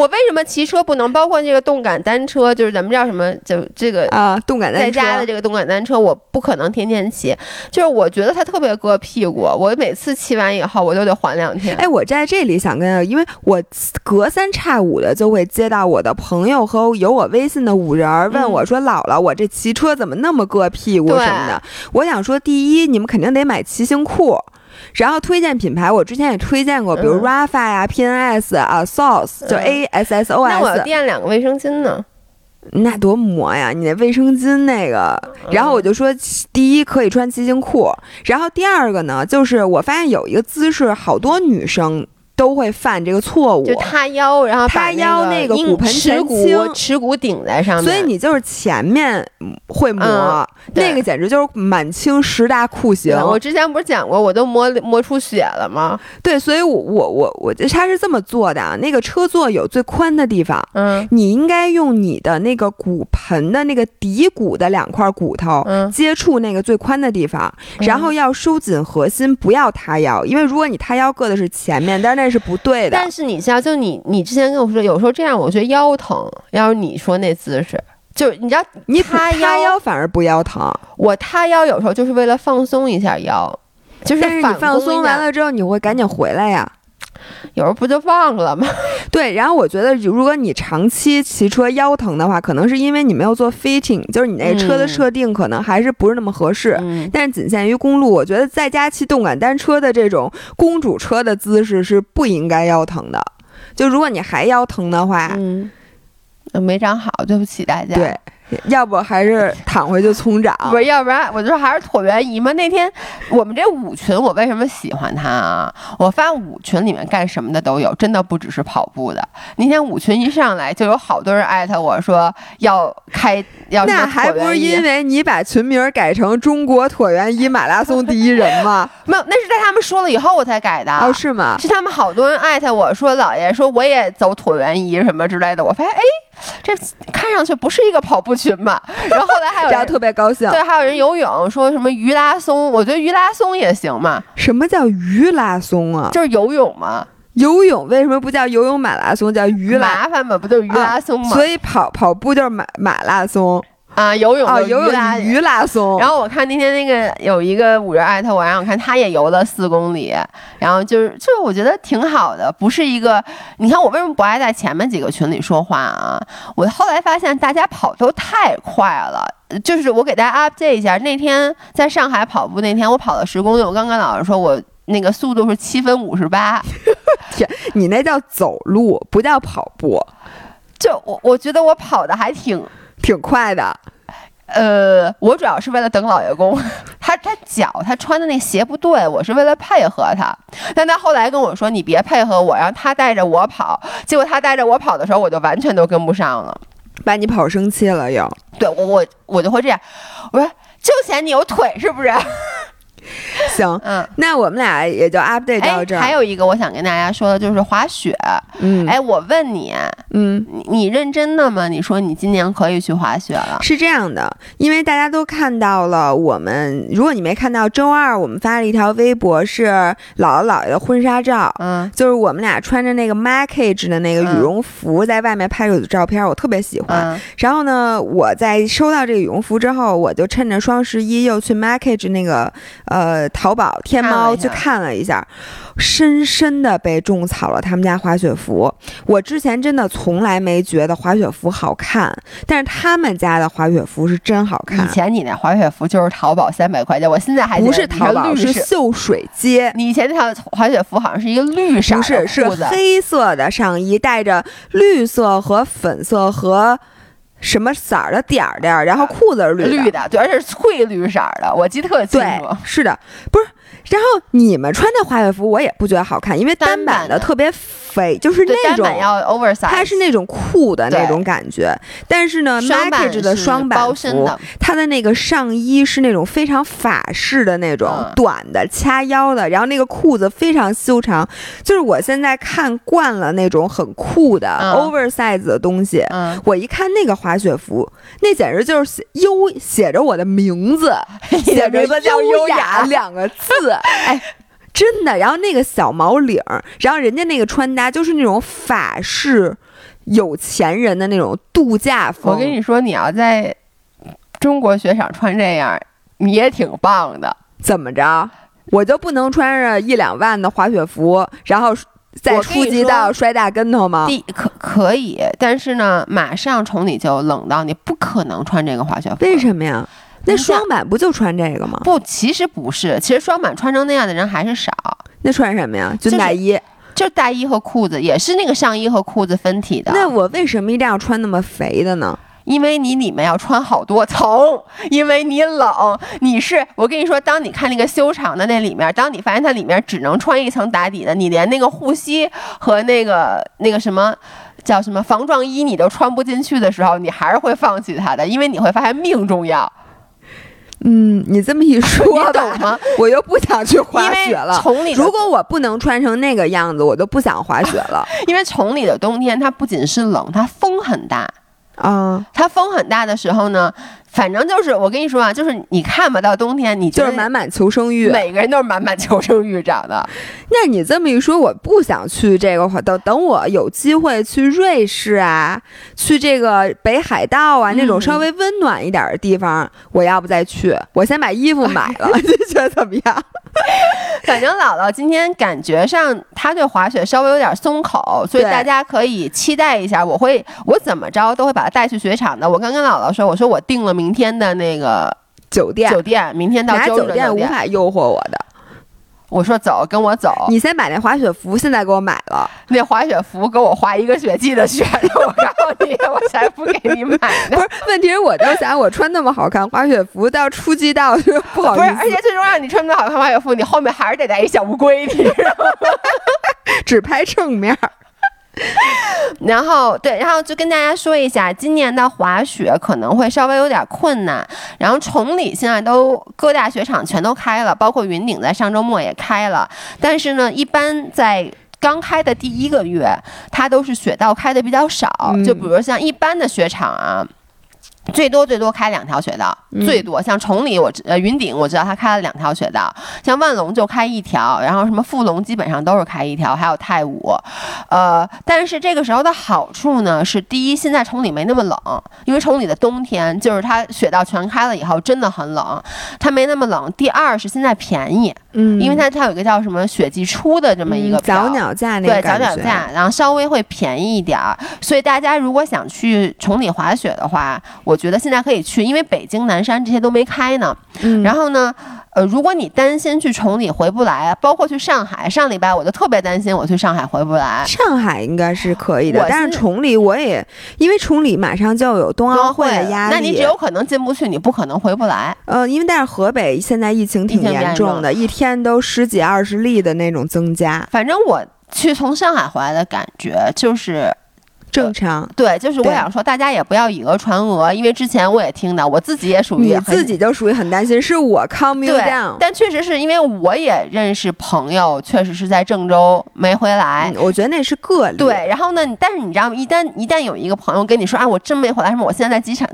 我为什么骑车不能？包括这个动感单车，就是咱们叫什么？就这个啊，动感单车。在家的这个动感单车，我不可能天天骑。就是我觉得它特别硌屁股，我每次骑完以后，我都得缓两天。哎，我在这里想跟，因为我隔三差五的就会接到我的朋友和有我微信的五人儿问我说：“姥姥，我这骑车怎么那么硌屁股什么的？”我想说，第一，你们肯定得买骑行裤。然后推荐品牌，我之前也推荐过，比如嗯。Rafa 呀、PNS 啊、saos 就嗯。A S S O 那我要垫两个卫生巾呢。那多磨呀！你那卫生巾那个，然后我就说，第一可以穿骑行裤，然后第二个呢，就是我发现有一个姿势，好多女生都会犯这个错误，就塌腰，然后塌腰那个骨盆前倾耻骨顶在上面，所以你就是前面会磨，嗯那个简直就是满清十大酷刑。我之前不是讲过，我都磨磨出血了吗？对，所以我我我我他是这么做的啊，那个车座有最宽的地方。嗯。你应该用你的那个骨盆的那个骶骨的两块骨头嗯。接触那个最宽的地方，嗯。然后要收紧核心，不要塌腰，因为如果你塌腰硌的是前面，但是那是不对的。但是你像，就你你之前跟我说，有时候这样我觉得腰疼。要是你说那姿势，就是你知道你塌塌腰反而不腰疼，我塌腰有时候就是为了放松一下腰，就是放松完，了之后，你会赶紧回来呀。有时候不就忘了吗？对，然后我觉得，如果你长期骑车腰疼的话，可能是因为你没有做 fitting，就是你那车的嗯设定可能还是不是那么合适。嗯，但是仅限于公路，我觉得在家骑动感单车的这种公主车的姿势是不应该腰疼的。就如果你还腰疼的话，嗯，没长好，对不起大家。对，要不还是躺回去葱长。不是，要不然我就说还是椭圆仪嘛。那天我们这舞群，我为什么喜欢它啊？我发现舞群里面干什么的都有，真的不只是跑步的。那天舞群一上来，就有好多人艾特我说要开要那还不是因为你把群名改成中国椭圆仪马拉松第一人吗？没有，那是在他们说了以后我才改的。哦，是吗？是他们好多人艾特我说，姥爷说我也走椭圆仪什么之类的。我发现，哎，这看上去不是一个跑步群吧。然后后来还有人特别高兴。对，还有人游泳，说什么鱼拉松，我觉得鱼拉松也行嘛，什么叫鱼拉松啊？就是游泳嘛，游泳为什么不叫游泳马拉松，叫鱼拉？麻烦嘛，不就是鱼拉松嘛？所以跑跑步就是马马拉松啊，游泳哦，就游鱼拉泳鱼拉松。然后我看那天那个有一个五人艾特我，让我看他也游了四公里，然后就是就是我觉得挺好的，不是一个你看我为什么不爱在前面几个群里说话啊？我后来发现大家跑都太快了。就是我给大家 update 一下，那天在上海跑步那天，我跑了十公里，我刚跟老师说我那个速度是七分五十八，天你那叫走路，不叫跑步，就我我觉得我跑的还挺挺快的。呃，我主要是为了等老爷公，他他脚他穿的那鞋不对，我是为了配合他。但他后来跟我说你别配合我，让他带着我跑。结果他带着我跑的时候，我就完全都跟不上了。把你跑生气了又。对我我我就会这样，我说就嫌你有腿是不是？行，嗯，那我们俩也就 update 到哎这，儿。还有一个我想跟大家说的就是滑雪。嗯，哎，我问你，嗯，你你认真的吗？你说你今年可以去滑雪了？是这样的，因为大家都看到了，我们如果你没看到，周二我们发了一条微博，是姥姥姥爷的婚纱照。嗯就是我们俩穿着那个 Markage 的那个羽绒服，在外面拍摄的照片，我特别喜欢。嗯然后呢，我在收到这个羽绒服之后，我就趁着双十一又去 Markage 那个呃淘宝、天猫去看了一下深深的被种草了他们家滑雪服。我之前真的从来没觉得滑雪服好看，但是他们家的滑雪服是真好看以，前你那滑雪服就是淘宝三百块钱，我现在还不是淘宝，是秀水街。你以前那套滑雪服好像是一个绿色不的是，是黑色的上衣，带着绿色和粉色和什么色儿的点儿点儿，然后裤子是绿的。绿的，对，而且是翠绿色的，我记得特清对楚。，是的，不是。然后你们穿的滑雪服，我也不觉得好看，因为单单版的。特别肥，就是，那种它是那种酷的那种感觉。但是呢双版，Markage 的双版服包身的，它的那个上衣是那种非常法式的那种嗯。短的掐腰的，然后那个裤子非常修长，就是我现在看惯了那种很酷的、嗯。oversize 的东西。嗯，我一看那个滑雪服，那简直就是写优写着我的名字，写着优雅。雅两个字，哎。真的，然后那个小毛领儿，然后人家那个穿搭就是那种法式有钱人的那种度假风。我跟你说，你要在中国雪场穿这样，你也挺棒的。怎么着？我就不能穿着一两万的滑雪服，然后再初级到摔大跟头吗？第可可以，但是呢，马上崇礼就冷到你不可能穿这个滑雪服。为什么呀？那双板不就穿这个吗？不，其实不是，其实双板穿成那样的人还是少，那穿什么呀？就大衣。就是大衣和裤子，也是那个上衣和裤子分体的。那我为什么一定要穿那么肥的呢？因为你里面要穿好多层，因为你冷，你是我跟你说，当你看那个修长的那里面，当你发现它里面只能穿一层打底的，你连那个护膝和那个那个什么。叫什么防撞衣你都穿不进去的时候，你还是会放弃它的，因为你会发现命重要，嗯，你这么一说 你吧懂吗？我又不想去滑雪了。崇礼如果我不能穿成那个样子，我都不想滑雪了。因为崇礼的冬天它不仅是冷，它风很大，啊，它风很大的时候呢，反正就是我跟你说啊，就是你看吧到冬天，你就是满满求生欲。每个人都是满满求生欲长的。那你这么一说，我不想去这个滑，等等我有机会去瑞士啊，去这个北海道啊、那种嗯稍微温暖一点的地方，我要不再去。我先把衣服买了，你觉得怎么样？反正姥姥今天感觉上她对滑雪稍微有点松口，所以大家可以期待一下。我会我怎么着都会把她带去雪场的。我刚跟姥姥说，我说我定了明天的那个酒店，酒店，明天到酒店无酒店。法诱惑我的。我说走，跟我走。你先把那滑雪服现在给我买了。那滑雪服给我滑一个雪季的雪，我告诉你，我才不给你买呢 不。是，问题是我就想，我穿那么好看滑雪服，到初级道就不好不是，意思，而且最重要，你穿那么好看滑雪服，你后面还是得带一小乌龟，你知道吗？只拍正面儿。然后对，然后就跟大家说一下，今年的滑雪可能会稍微有点困难。然后崇礼现在都各大雪场全都开了，包括云顶在上周末也开了。但是呢，一般在刚开的第一个月，它都是雪道开的比较少。嗯就比如像一般的雪场啊。最多最多开两条雪道，嗯最多像崇礼我知呃云顶我知道他开了两条雪道，像万隆就开一条，然后什么富隆基本上都是开一条，还有太武，呃，但是这个时候的好处呢是，第一，现在崇礼没那么冷，因为崇礼的冬天就是它雪道全开了以后真的很冷，它没那么冷。第二是现在便宜，嗯因为它它有一个叫什么雪季初的这么一个嗯早票鸟价那对早鸟价，然后稍微会便宜一点儿。所以大家如果想去崇礼滑雪的话，我觉得现在可以去，因为北京、南山这些都没开呢。嗯然后呢，呃，如果你担心去崇礼回不来，包括去上海，上礼拜我就特别担心我去上海回不来。上海应该是可以的，但是是崇礼我也因为崇礼马上就要有冬奥会的压力，那你只有可能进不去，你不可能回不来。呃，因为但是河北现在疫情挺严重的，一天都十几二十例的那种增加，反正我去从上海回来的感觉就是，正常。对，就是我想说，大家也不要以讹传讹，因为之前我也听到，我自己也属于你自己就属于很担心，是我 calm you 对 down。但确实是因为我也认识朋友，确实是在郑州没回来。嗯我觉得那是个例。对，然后呢？但是你知道吗？一旦一旦有一个朋友跟你说啊，我真没回来，什么我现在在机场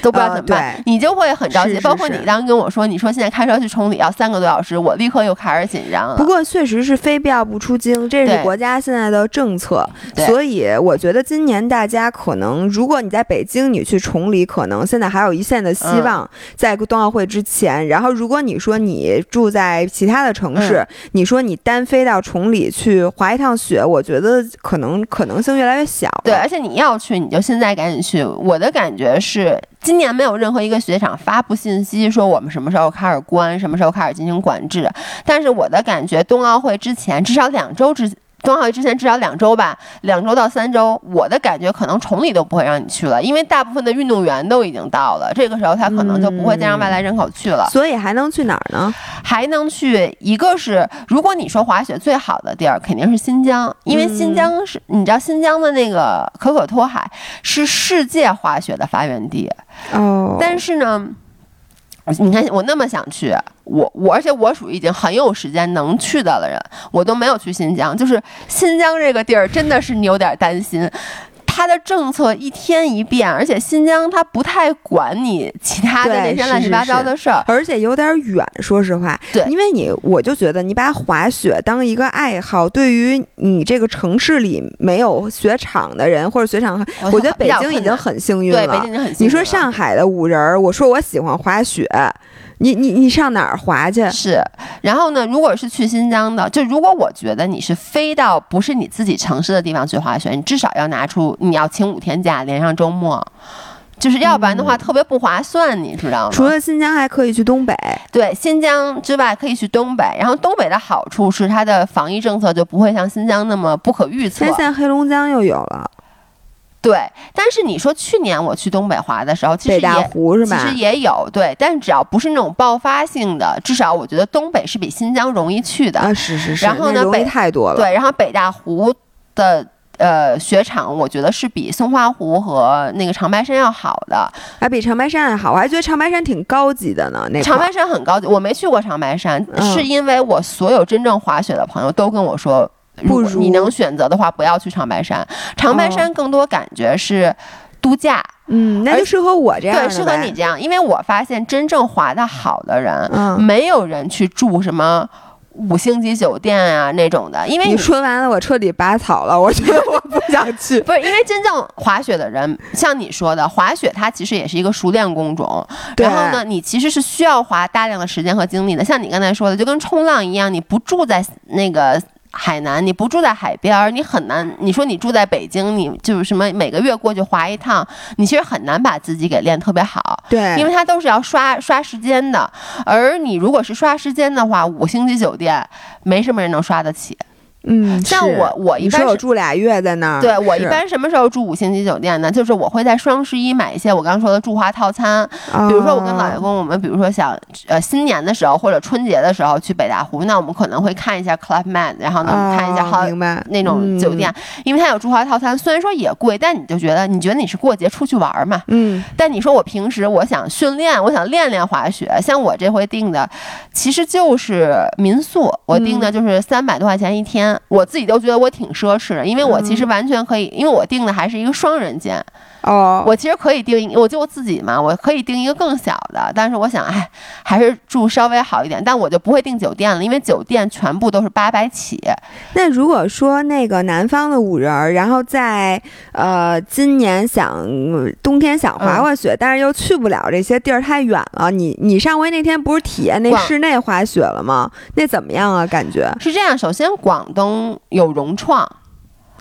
都不知道呃怎么办，对你就会很着急。是是包括你是当时跟我说，你说现在开车去崇礼要三个多小时，我立刻又开始紧张了。不过确实是非必要不出京，这是对国家现在的政策。对所以我觉得今年大家可能，如果你在北京，你去崇礼，可能现在还有一线的希嗯望，在冬奥会之前。然后，如果你说你住在其他的城市，嗯你说你单飞到崇礼去滑一趟雪，我觉得可能可能性越来越小。对，而且你要去，你就现在赶紧去。我的感觉是，今年没有任何一个雪场发布信息说我们什么时候开始关，什么时候开始进行管制。但是我的感觉，冬奥会之前至少两周之。冬奥会之前至少两周吧，两周到三周，我的感觉可能崇礼都不会让你去了，因为大部分的运动员都已经到了，这个时候他可能就不会再让外来人口去了。所以还能去哪儿呢？还能去，一个是如果你说滑雪最好的地儿，肯定是新疆，因为新疆是、你知道新疆的那个可可托海是世界滑雪的发源地，哦，但是呢。你看，我那么想去，我我而且我属于已经很有时间能去的了人，我都没有去新疆。就是新疆这个地儿，真的是你有点担心，它的政策一天一变，而且新疆它不太管你其他的那些乱七八糟的事儿。而且有点远，说实话。对因为你，我就觉得你把滑雪当一个爱好，对于你这个城市里没有雪场的人或者雪场，我觉得北京已经很幸运对，北了。京已经很幸运你说上海的五人儿，我说我喜欢滑雪，你你你上哪儿滑去？是，然后呢，如果是去新疆的，就如果我觉得你是飞到不是你自己城市的地方去滑雪，你至少要拿出你要请五天假连上周末，就是要不然的话、特别不划算，你知道吗？嗯除了新疆，还可以去东北。对新疆之外，可以去东北。然后东北的好处是它的防疫政策就不会像新疆那么不可预测现。在黑龙江又有了对，但是你说去年我去东北滑的时候，其实也湖是吧？其实也有对，但只要不是那种爆发性的，至少我觉得东北是比新疆容易去的。啊，是是是，然后呢北太多了。对，然后北大湖的呃雪场，我觉得是比松花湖和那个长白山要好的。还比长白山还好，我还觉得长白山挺高级的呢。那长白山很高级，我没去过长白山，嗯是因为我所有真正滑雪的朋友都跟我说。如不如你能选择的话，不要去长白山。长白山更多感觉是度假，嗯，那就适合我这样对，适合你这样。因为我发现真正滑的好的人，嗯，没有人去住什么五星级酒店啊那种的，因为你说完了，我彻底拔草了。我觉得我不想去。不是因为真正滑雪的人，像你说的，滑雪它其实也是一个熟练工种。然后呢，你其实是需要花大量的时间和精力的。像你刚才说的，就跟冲浪一样，你不住在那个。海南，你不住在海边儿，你很难。你说你住在北京，你就是什么每个月过去滑一趟，你其实很难把自己给练特别好。对，因为它都是要刷刷时间的，而你如果是刷时间的话，五星级酒店没什么人能刷得起。嗯，是像我我一般是住俩月在那儿，对我一般什么时候住五星级酒店呢？就是我会在双十一买一些我刚刚说的住华套餐，比如说我跟老爷哦。公，我们比如说想呃新年的时候或者春节的时候去北大湖，那我们可能会看一下 Club Med，然后呢、看一下哦好那种酒店，因为它有住华套餐，虽然说也贵，但你就觉得你觉得你是过节出去玩嘛。嗯，但你说我平时我想训练，我想练练滑雪，像我这回订的，其实就是民宿，我订的就是三百多块钱一天，我自己都觉得我挺奢侈的，因为我其实完全可以，因为我订的还是一个双人间，哦，我其实可以订，我就我自己嘛，我可以订一个更小的，但是我想，哎，还是住稍微好一点，但我就不会订酒店了，因为酒店全部都是八百起，那如果说那个南方的五人儿，然后在呃今年想冬天想滑嗯滑雪，但是又去不了这些地儿太远了，你你上回那天不是体验那室内滑雪了吗？那怎么样啊？感觉？是这样，首先广东有融创。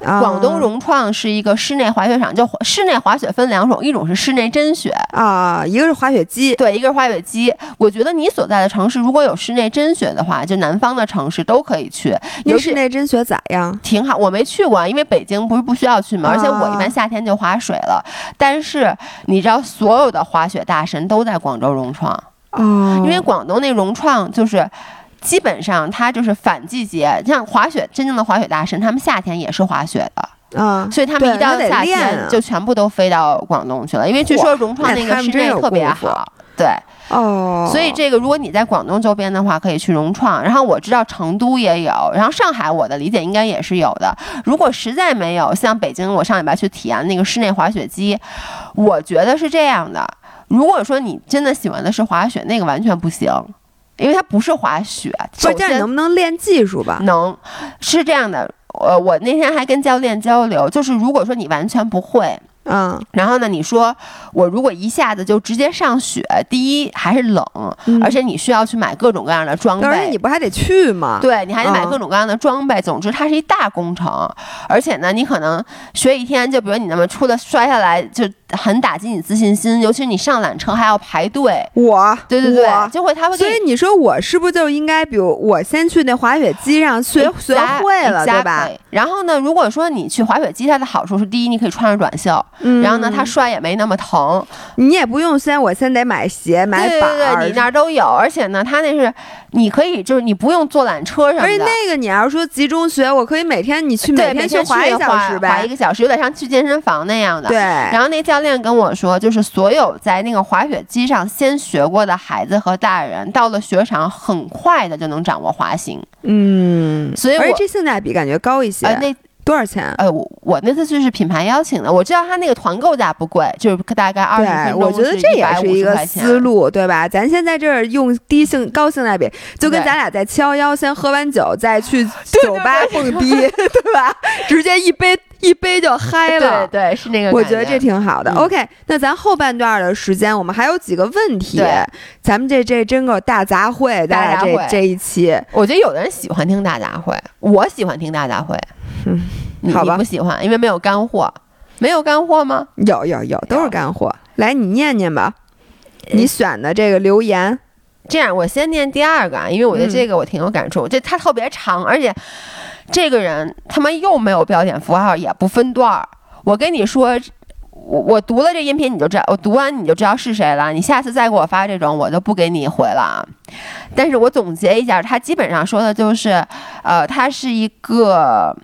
啊广东融创是一个室内滑雪场，就室内滑雪分两种，一种是室内真雪，啊，一个是滑雪机，对，一个是滑雪机。我觉得你所在的城市如果有室内真雪的话，就南方的城市都可以去，那尤其室内真雪咋样？挺好。我没去过，因为北京不是不需要去嘛，而且我一啊般夏天就滑水了。但是你知道，所有的滑雪大神都在广州融创，啊，因为广东那融创就是。基本上它就是反季节，像滑雪真正的滑雪大神，他们夏天也是滑雪的。啊，所以他们一到夏天就全部都飞到广东去了，因为据说融创那那个室内特别好。对，哦，所以这个如果你在广东周边的话，可以去融创。然后我知道成都也有，然后上海我的理解应该也是有的。如果实在没有，像北京，我上礼拜去体验那个室内滑雪机，我觉得是这样的。如果说你真的喜欢的是滑雪，那个完全不行，因为它不是滑雪。首先能不能练技术吧？能是这样的。呃，我那天还跟教练交流，就是如果说你完全不会，嗯，然后呢，你说我如果一下子就直接上雪，第一还是冷，嗯而且你需要去买各种各样的装而且备你。不还得去吗？对，你还得买嗯各种各样的装备。总之，它是一大工程，而且呢，你可能学一天，就比如你那么出的摔下来，就很打击你自信心。尤其是你上缆车还要排队，我，对对对，就会他会所以你说我是不是就应该，比如我先去那滑雪机上学学会了，对吧？然后呢，如果说你去滑雪机，它的好处是，第一，你可以穿着短袖，嗯然后呢，它摔也没那么疼。你也不用先，我先得买鞋买板儿，对对，你那儿都有，而且呢，它那是你可以，就是你不用坐缆车什么而且。那个你要说集中学，我可以每天你去每，天去滑一小时滑一。个小时，有点像去健身房那样的。对，然后那教练跟我说，就是所有在那个滑雪机上先学过的孩子和大人，到了雪场很快的就能掌握滑行。嗯，所以我而且这性价比感觉高一些。呃，那多少钱？呃，我我那次去是品牌邀请的，我知道他那个团购价不贵，就是大概二十分对，钟我觉得这也是一150个思路，对吧？咱先在这儿用低性高性价比，就跟咱俩在七幺幺先喝完酒，再去 酒吧蹦迪，对吧？直接一杯一杯就嗨了对。对，是那个感。我觉得这挺好的。嗯 OK，那咱后半段的时间，我们还有几个问题对，咱们这这真够大杂烩，咱俩大杂烩这这一期，我觉得有的人喜欢听大杂烩，我喜欢听大杂烩。嗯，你好吧不喜欢，因为没有干货。没有干货吗？有有有，都是干货。来，你念念吧，嗯你选的这个留言。这样，我先念第二个啊，因为我对嗯这个我挺有感触。这它特别长，而且这个人他妈又没有标点符号，也不分段儿。我跟你说，我我读了这音频你就知道，我读完你就知道是谁了。你下次再给我发这种，我就不给你回了啊。但是我总结一下，他基本上说的就是，呃，他是一个。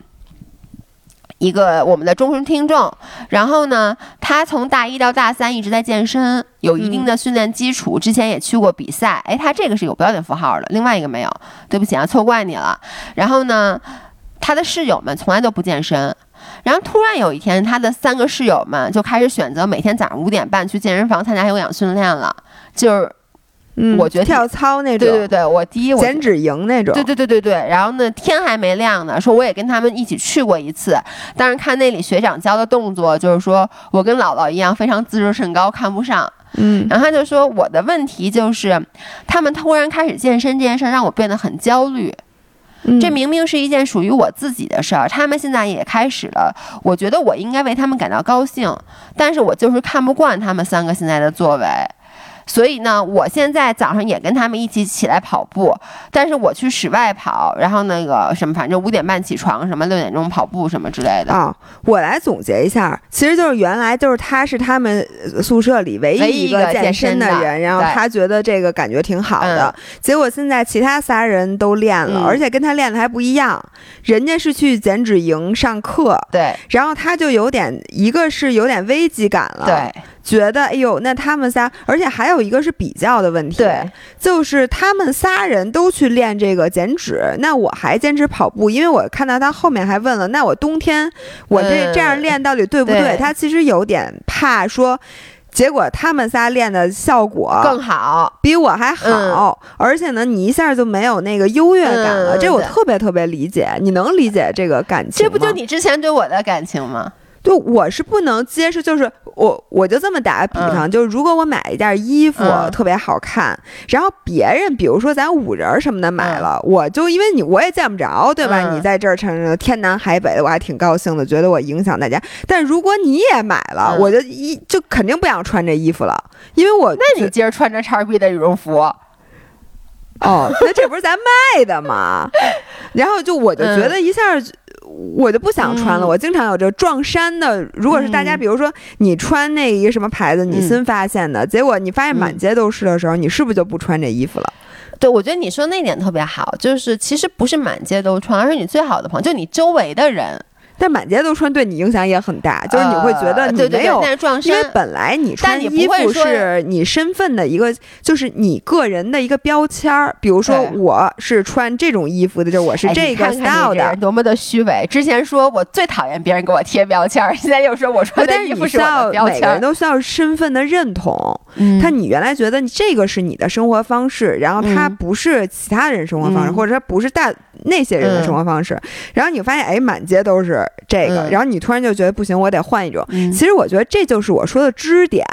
一个我们的忠实听众，然后呢，他从大一到大三一直在健身，有一定的训练基础，之前也去过比赛。哎，他这个是有标点符号的，另外一个没有，对不起啊，错怪你了。然后呢，他的室友们从来都不健身，然后突然有一天，他的三个室友们就开始选择每天早上五点半去健身房参加有氧训练了，就是嗯，我觉得跳操那种，对对对，我第一我减脂营那种，对对对对对，然后呢，天还没亮呢，说我也跟他们一起去过一次，但是看那里学长教的动作，就是说我跟姥姥一样非常自视甚高，看不上。嗯然后他就说我的问题就是，他们突然开始健身这件事儿让我变得很焦虑。嗯，这明明是一件属于我自己的事儿，他们现在也开始了，我觉得我应该为他们感到高兴，但是我就是看不惯他们三个现在的作为。所以呢，我现在早上也跟他们一起起来跑步，但是我去室外跑，然后那个什么，反正五点半起床，什么六点钟跑步什么之类的。啊、我来总结一下，其实就是原来就是他是他们呃宿舍里唯唯一一个健健身身的人，然后他觉得这个感觉挺好的，结果现在其他仨人都练了，嗯而且跟他练的还不一样，人家是去减脂营上课。对然后他就有点，一个是有点危机感了，对觉得哎呦，那他们仨，而且还有一个是比较的问题，对，就是他们仨人都去练这个减脂，那我还坚持跑步，因为我看到他后面还问了，那我冬天我这嗯这样练到底对不对？对他其实有点怕说。结果他们仨练的效果更好。比我还好，而且呢，你一下就没有那个优越感了，嗯这我特别特别理解。你能理解这个感情吗？这不就你之前对我的感情吗？对，我是不能接受，就是我我就这么打个比方，就是如果我买一件衣服、嗯特别好看，然后别人比如说咱五人儿什么的买了，我就因为你我也见不着，对吧？嗯你在这儿成天南海北的，我还挺高兴的，觉得我影响大家。但如果你也买了，嗯我就一就肯定不想穿这衣服了，因为我那你今儿穿着叉 B 的羽绒服，哦，那这不是咱卖的吗？然后就我就觉得一下。我就不想穿了。嗯我经常有这撞衫的。如果是大家，嗯比如说你穿那一个什么牌子，你新发现的，结果你发现满街都是的时候，你是不是就不穿这衣服了？对我觉得你说那点特别好，就是其实不是满街都穿，而是你最好的朋友，就你周围的人但满街都穿对你影响也很大，就是你会觉得你没有。因为。本来你穿衣服是你身份的一个，就是你个人的一个标签儿。比如说，我是穿这种衣服的，就是我是哎这个 style 的。多么的虚伪！之前说我最讨厌别人给我贴标签儿，现在又说我穿衣服我你需要的标签儿。每个人都需要身份的认同，嗯他你原来觉得你这个是你的生活方式，然后它嗯不是其他人生活方式，嗯或者他不是大那些人的嗯生活方式，然后你发现哎满街都是这个，嗯。然后你突然就觉得不行，我得换一种。嗯。其实我觉得这就是我说的支点。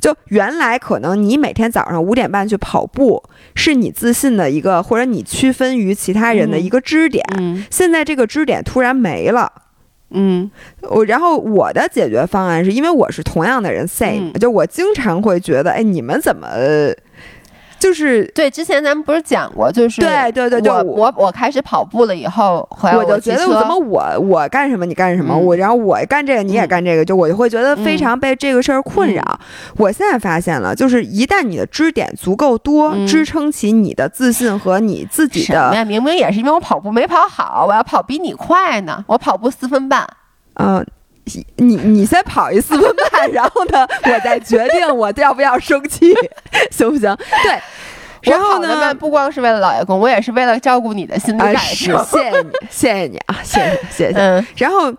就原来可能你每天早上五点半去跑步，是你自信的一个，或者你区分于其他人的一个支点。嗯。现在这个支点突然没了，嗯。我然后我的解决方案是因为我是同样的人，same，、嗯。就我经常会觉得，哎，你们怎么就是对，之前咱们不是讲过，就是对对对对我我我我开始跑步了以后，回来我就觉得怎么我我干什么你干什么，嗯我然后我干这个你也嗯干这个，就我就会觉得非嗯常被这个事儿困扰。我现在发现了，就是一旦你的支点足够多，嗯支撑起你的自信和你自己的，什么呀？明明也是因为我跑步没跑好，我要跑比你快呢。我跑步四分半，嗯、你你先跑一四分半，然后呢，我再决定我要不要生气，行不行？对。然后呢？不光是为了老爷公，我也是为了照顾你的心理啊，感是，受。谢谢你，谢谢你啊，谢谢谢谢。嗯然后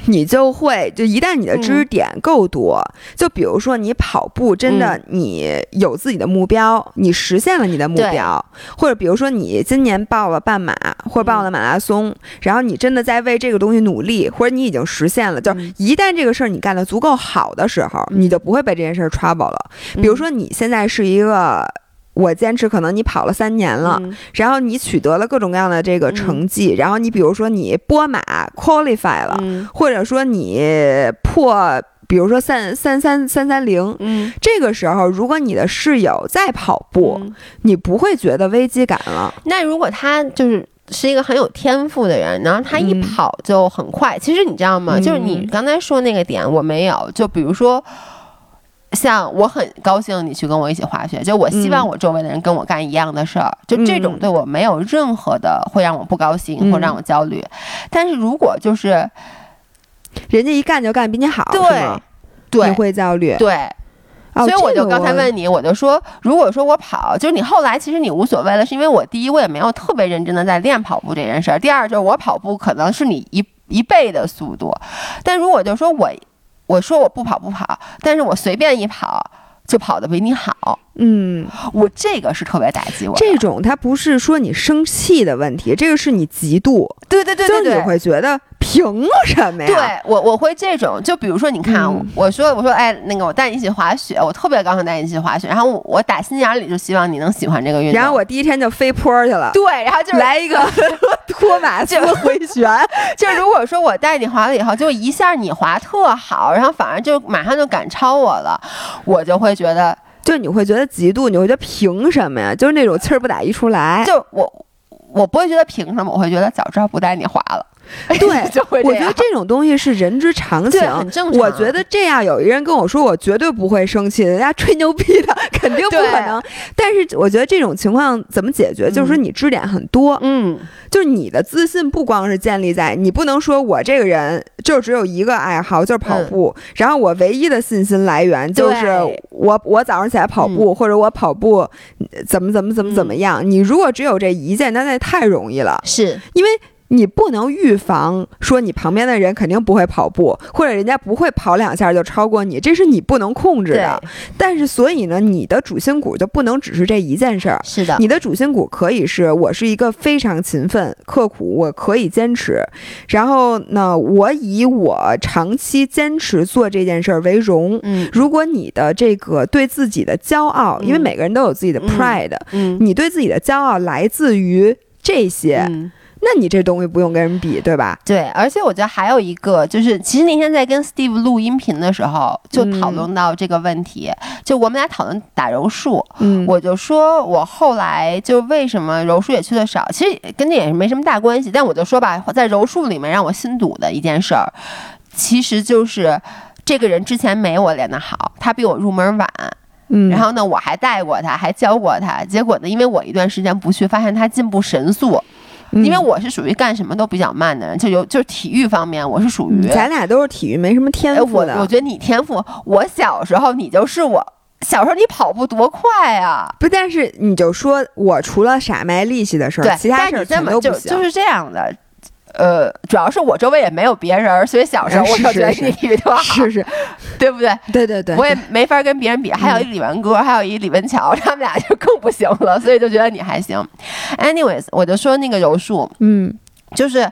你就会，就一旦你的知识点够多，就比如说你跑步，真的嗯。你有自己的目标，你实现了你的目标，或者比如说你今年报了半马或者报了马拉松，然后你真的在为这个东西努力，或者你已经实现了，就一旦这个事儿你干的足够好的时候，嗯。你就不会被这件事儿 trouble 了。嗯比如说你现在是一个。我坚持，可能你跑了三年了，嗯。然后你取得了各种各样的这个嗯。成绩，然后你比如说你波马 qualify 了，嗯。或者说你破，比如说三三三三三零，嗯。这个时候如果你的室友在跑步，嗯。你不会觉得危机感了。那如果他就是是一个很有天赋的人，然后他一嗯。跑就很快，其实你知道吗？嗯。就是你刚才说那个点我没有，就比如说。像我很高兴你去跟我一起滑雪，就我希望嗯我周围的人跟我干一样的事儿，就这种嗯对我没有任何的会让我不高兴嗯或让我焦虑。但是如果就是人家一干就干比你好，对？对你会焦虑。对，哦所以我就刚才问你，我就说，如果说我跑，就是你后来其实你无所谓了，是因为我第一我也没有特别认真的在练跑步这件事儿，第二就是我跑步可能是你一一倍的速度，但如果就说我我说我不跑不跑，但是我随便一跑就跑的比你好，嗯，我这个是特别打击我。这种它不是说你生气的问题，这个是你嫉妒，对对对就是你对对。会觉得凭什么呀？对我我会这种，就比如说，你看，嗯我说我说，哎，那个我带你一起滑雪，我特别高兴带你一起滑雪，然后我我打心眼里就希望你能喜欢这个运动。然后我第一天就飞坡去了，对，然后就是来一个 托马斯回旋，就如果说我带你滑了以后，就一下你滑特好，然后反而就马上就赶超我了，我就会觉得，就你会觉得嫉妒，你会觉得凭什么呀？就是那种气儿不打一处来。就我我不会觉得凭什么，我会觉得早知道不带你滑了。对 就会我觉得这种东西是人之常情，很正常我觉得这样有一个人跟我说，我绝对不会生气的，人家吹牛逼的，肯定不可能。但是我觉得这种情况怎么解决？嗯就是说你支点很多，嗯，就是你的自信不光是建立在你不能说我这个人就只有一个爱好就是跑步，然后我唯一的信心来源就是我我早上起来跑步，或者我跑步呃怎么怎么怎么怎么样。你如果只有这一件，那那太容易了，是因为。你不能预防说你旁边的人肯定不会跑步，或者人家不会跑两下就超过你，这是你不能控制，的。但是所以呢，你的主心骨就不能只是这一件事儿。是的，你的主心骨可以是我是一个非常勤奋、刻苦，我可以坚持。然后呢，我以我长期坚持做这件事儿为荣。嗯如果你的这个对自己的骄傲，因为嗯每个人都有自己的嗯 pride，、嗯你对自己的骄傲来自于这些，嗯。那你这东西不用跟人比，对吧？对，而且我觉得还有一个，就是其实那天在跟 Steve 录音频的时候，就讨论到这个问题。就我们俩讨论打柔术，嗯我就说我后来就为什么柔术也去的少，其实跟这也是没什么大关系。但我就说吧，在柔术里面让我心堵的一件事儿，其实就是这个人之前没我练得好，他比我入门晚。嗯，然后呢，我还带过他，还教过他。结果呢，因为我一段时间不去，发现他进步神速。嗯因为我是属于干什么都比较慢的人，就有就是体育方面，我是属于。咱俩都是体育没什么天赋的。我觉得你天赋，我小时候你就是我，小时候你跑步多快啊！不，但是你就说我除了傻卖力气的事对儿，，其他事儿但是你这么全都不行。就就是这样的。呃，主要是我周围也没有别人，所以小时候哎我就觉得你体育特好，是是，对不对？对对对，我也没法跟别人比。还有一李文哥，还有一李文桥，他们俩就更不行了，所以就觉得你还行。Anyways，我就说那个柔术，嗯就是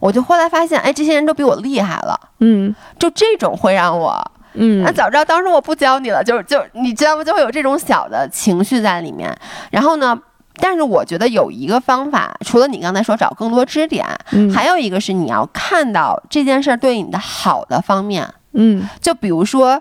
我就后来发现，哎，这些人都比我厉害了，嗯就这种会让我嗯那早知道当时我不教你了，就是就你知道吗？就会有这种小的情绪在里面。然后呢，但是我觉得有一个方法，除了你刚才说找更多支点，嗯还有一个是你要看到这件事儿对你的好的方面。嗯就比如说，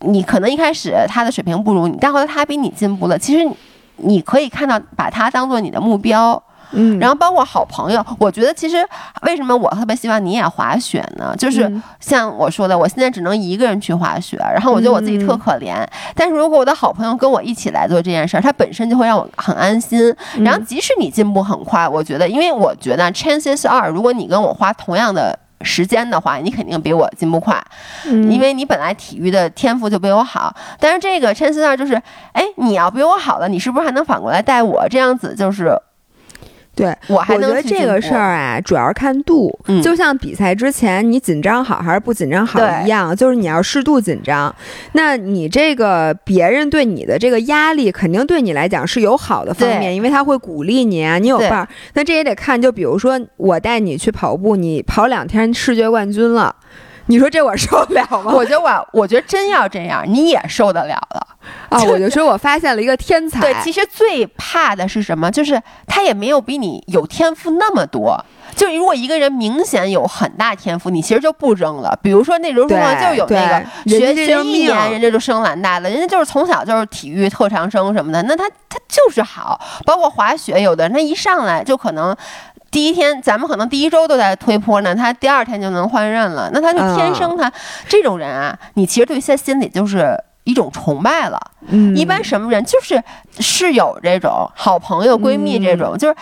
你可能一开始他的水平不如你，但后来他比你进步了，其实你你可以看到，把他当做你的目标。嗯，然后包括好朋友，我觉得其实为什么我特别希望你也滑雪呢？就是嗯像我说的，我现在只能一个人去滑雪，然后我觉得我自己特可怜。但是如果我的好朋友跟我一起来做这件事儿，他本身就会让我很安心。然后即使你进步很快，我觉得，因为我觉得 chances are，如果你跟我花同样的。时间的话，你肯定比我进步快，嗯因为你本来体育的天赋就比我好。但是这个 chances are 就是，哎，你要比我好了，你是不是还能反过来带我？这样子就是对，我还我觉得这个事儿啊，主要是看度。嗯就像比赛之前你紧张好还是不紧张好一样，就是你要适度紧张。那你这个别人对你的这个压力，肯定对你来讲是有好的方面，因为他会鼓励你啊，你有对伴儿。那这也得看，就比如说我带你去跑步，你跑两天世界冠军了，你说这我受得了吗？我觉得我，我觉得真要这样，你也受得了了。啊，我就说我发现了一个天才。对，其实最怕的是什么？就是他也没有比你有天赋那么多。就如果一个人明显有很大天赋，你其实就不争了。比如说那柔术上就有那个学学一年，人家就升蓝带了，人家就是从小就是体育特长生什么的，那他他就是好。包括滑雪，有的人他一上来就可能。第一天，咱们可能第一周都在推坡呢，他第二天就能换任了，那他就天生他、这种人啊，你其实对他心里就是一种崇拜了。嗯，一般什么人就是室友这种、好朋友、闺蜜这嗯。种，就是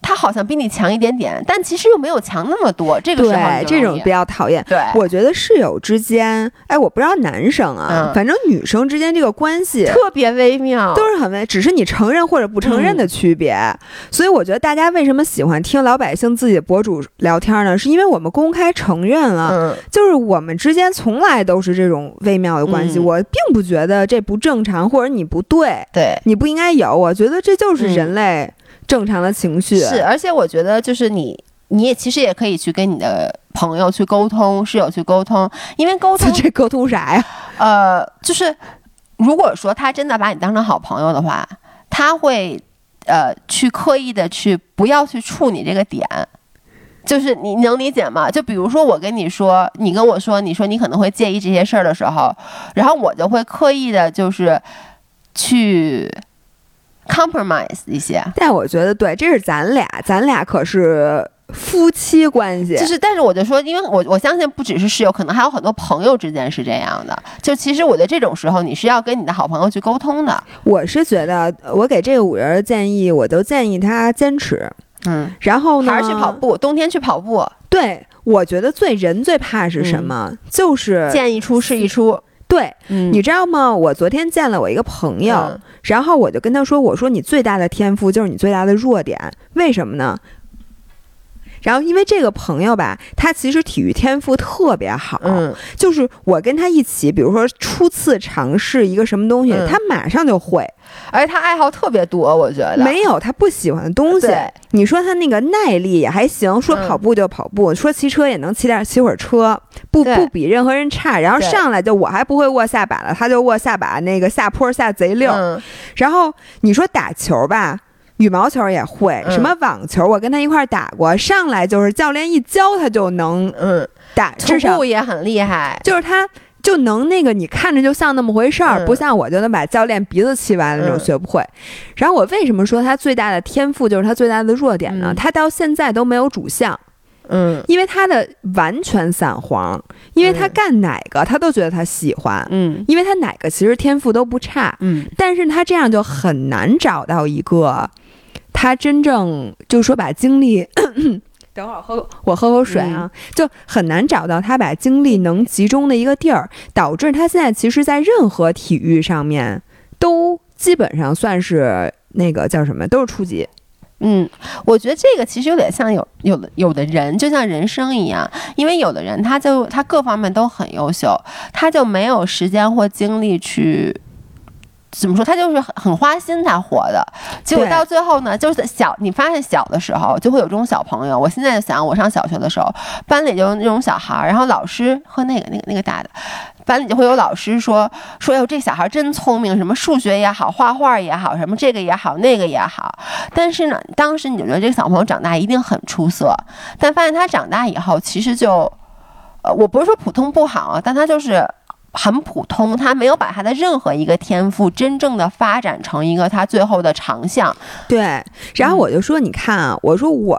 他好像比你强一点点，但其实又没有强那么多。这个时候对你就容易这种比较讨厌。对我觉得室友之间，哎，我不知道男生啊，嗯反正女生之间这个关系。特别微妙，都是很微，只是你承认或者不承认的区别。所以我觉得大家为什么喜欢听老百姓自己博主聊天呢？是因为我们公开承认了，嗯，就是我们之间从来都是这种微妙的关系。嗯我并不觉得这不正常，或者你不对，对。你不应该有。我觉得这就是人类正常的情绪。是，而且我觉得就是你，你也其实也可以去跟你的朋友去沟通，室友去沟通，因为沟通，这沟通啥呀？呃，就是如果说他真的把你当成好朋友的话，他会呃去刻意的去不要去触你这个点。就是你能理解吗？就比如说我跟你说，你跟我说，你说你可能会介意这些事儿的时候，然后我就会刻意的，就是去 compromise 一些，但我觉得对，这是咱俩，咱俩可是夫妻关系。就是，但是我就说，因为我我相信不只是室友，可能还有很多朋友之间是这样的。就其实我觉得这种时候，你是要跟你的好朋友去沟通的。我是觉得，我给这个五人的建议，我都建议他坚持。嗯，然后呢，还是去跑步，冬天去跑步，对，我觉得最人最怕是什么？就是见一出是一出。对，嗯你知道吗？我昨天见了我一个朋友，嗯然后我就跟他说：“我说你最大的天赋就是你最大的弱点，为什么呢？”然后，因为这个朋友吧，他其实体育天赋特别好，嗯就是我跟他一起，比如说初次尝试一个什么东西，嗯他马上就会。而且他爱好特别多，我觉得没有他不喜欢的东西对。你说他那个耐力也还行，说嗯跑步就跑步，说骑车也能骑点骑会儿车，不不比任何人差。然后上来就我还不会握下把了，他就握下把，那个下坡下贼溜。嗯然后你说打球吧。羽毛球也会，嗯。什么网球，我跟他一块儿打过，上来就是教练一教他就能嗯，打，徒至少步也很厉害。就是他就能那个，你看着就像那么回事儿，嗯。不像我就能把教练鼻子气歪了那种嗯。学不会。然后我为什么说他最大的天赋就是他最大的弱点呢？嗯。他到现在都没有主项，嗯。因为他的完全散黄，因为他嗯。干哪个他都觉得他喜欢，嗯。因为他哪个其实天赋都不差，嗯。但是他这样就很难找到一个。他真正就是说把精力。等会儿喝，我喝口水啊，就很难找到他把精力能集中的一个地儿，导致他现在其实，在任何体育上面都基本上算是那个叫什么，都是初级。嗯，我觉得这个其实有点像有有的有的人，就像人生一样，因为有的人他就他各方面都很优秀，他就没有时间或精力去。怎么说？他就是很很花心才活的，结果到最后呢，就是小你发现小的时候就会有这种小朋友。我现在就想，我上小学的时候，班里就那种小孩儿，然后老师和那个那个那个大的，班里就会有老师说说，哟，这小孩真聪明，什么数学也好，画画也好，什么这个也好，那个也好。但是呢，当时你就觉得这个小朋友长大一定很出色，但发现他长大以后，其实就，呃，我不是说普通不好，但他就是。很普通，他没有把他的任何一个天赋真正的发展成一个他最后的长项。对，然后我就说，你看啊，我说我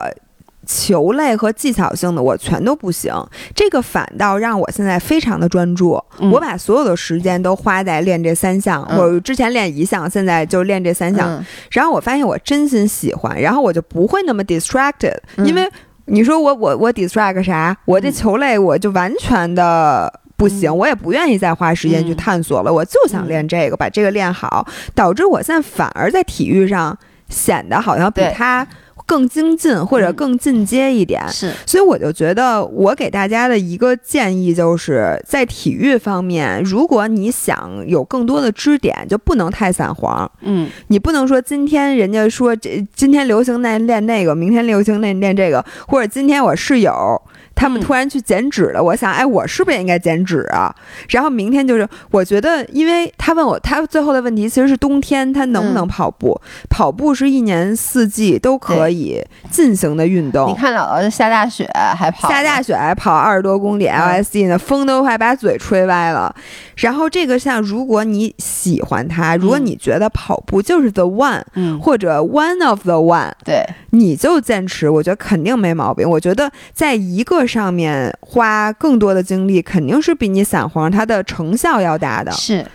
球类和技巧性的我全都不行，这个反倒让我现在非常的专注。我把所有的时间都花在练这三项，我之前练一项，现在就练这三项。然后我发现我真心喜欢，然后我就不会那么 distracted，因为你说我我我 distract 啥？我这球类我就完全的。不行，我也不愿意再花时间去探索了。我就想练这个，把这个练好，导致我现在反而在体育上显得好像比他更精进或者更进阶一点。是，所以我就觉得，我给大家的一个建议就是在体育方面，如果你想有更多的支点，就不能太散黄。嗯，你不能说今天人家说这今天流行那练那个，明天流行那练这个，或者今天我室友。他们突然去减脂了，我想，哎，我是不是也应该减脂啊？然后明天就是，我觉得，因为他问我，他最后的问题其实是冬天他能不能跑步？跑步是一年四季都可以进行的运动。你看姥姥下大雪还跑，下大雪还跑二十多公里 LSD 呢，风都快把嘴吹歪了。然后这个像，如果你喜欢它，如果你觉得跑步就是 the one，或者 one of the one，对，你就坚持，我觉得肯定没毛病。我觉得在一个。上面花更多的精力，肯定是比你散黄，它的成效要大的。是。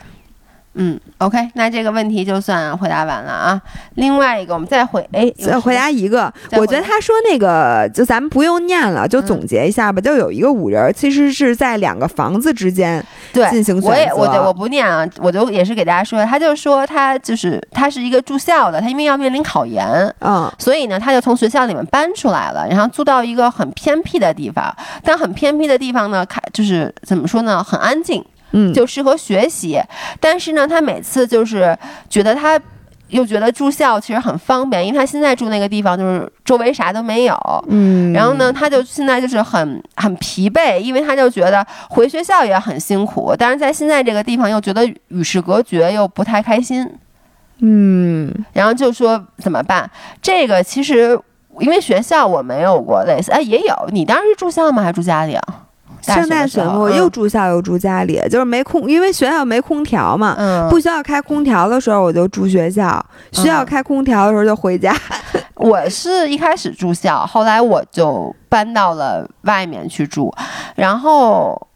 嗯，OK，那这个问题就算回答完了啊。另外一个，我们再回，哎，再回答一个。我觉得他说那个，就咱们不用念了，就总结一下吧。就有一个五人，其实是在两个房子之间进行选择。我也，我我不念啊，我就也是给大家说，他就说他就是他是一个住校的，他因为要面临考研，嗯，所以呢，他就从学校里面搬出来了，然后租到一个很偏僻的地方。但很偏僻的地方呢，看就是怎么说呢，很安静。嗯，就适合学习，但是呢，他每次就是觉得他又觉得住校其实很方便，因为他现在住那个地方就是周围啥都没有，嗯，然后呢，他就现在就是很很疲惫，因为他就觉得回学校也很辛苦，但是在现在这个地方又觉得与世隔绝，又不太开心，嗯，然后就说怎么办？这个其实因为学校我没有过类似，哎，也有，你当时住校吗？还是住家里啊？上大学嘛，我又住校又住家里，就是没空，因为学校没空调嘛。嗯，不需要开空调的时候我就住学校，需要开空调的时候就回家。我是一开始住校，后来我就搬到了外面去住，然后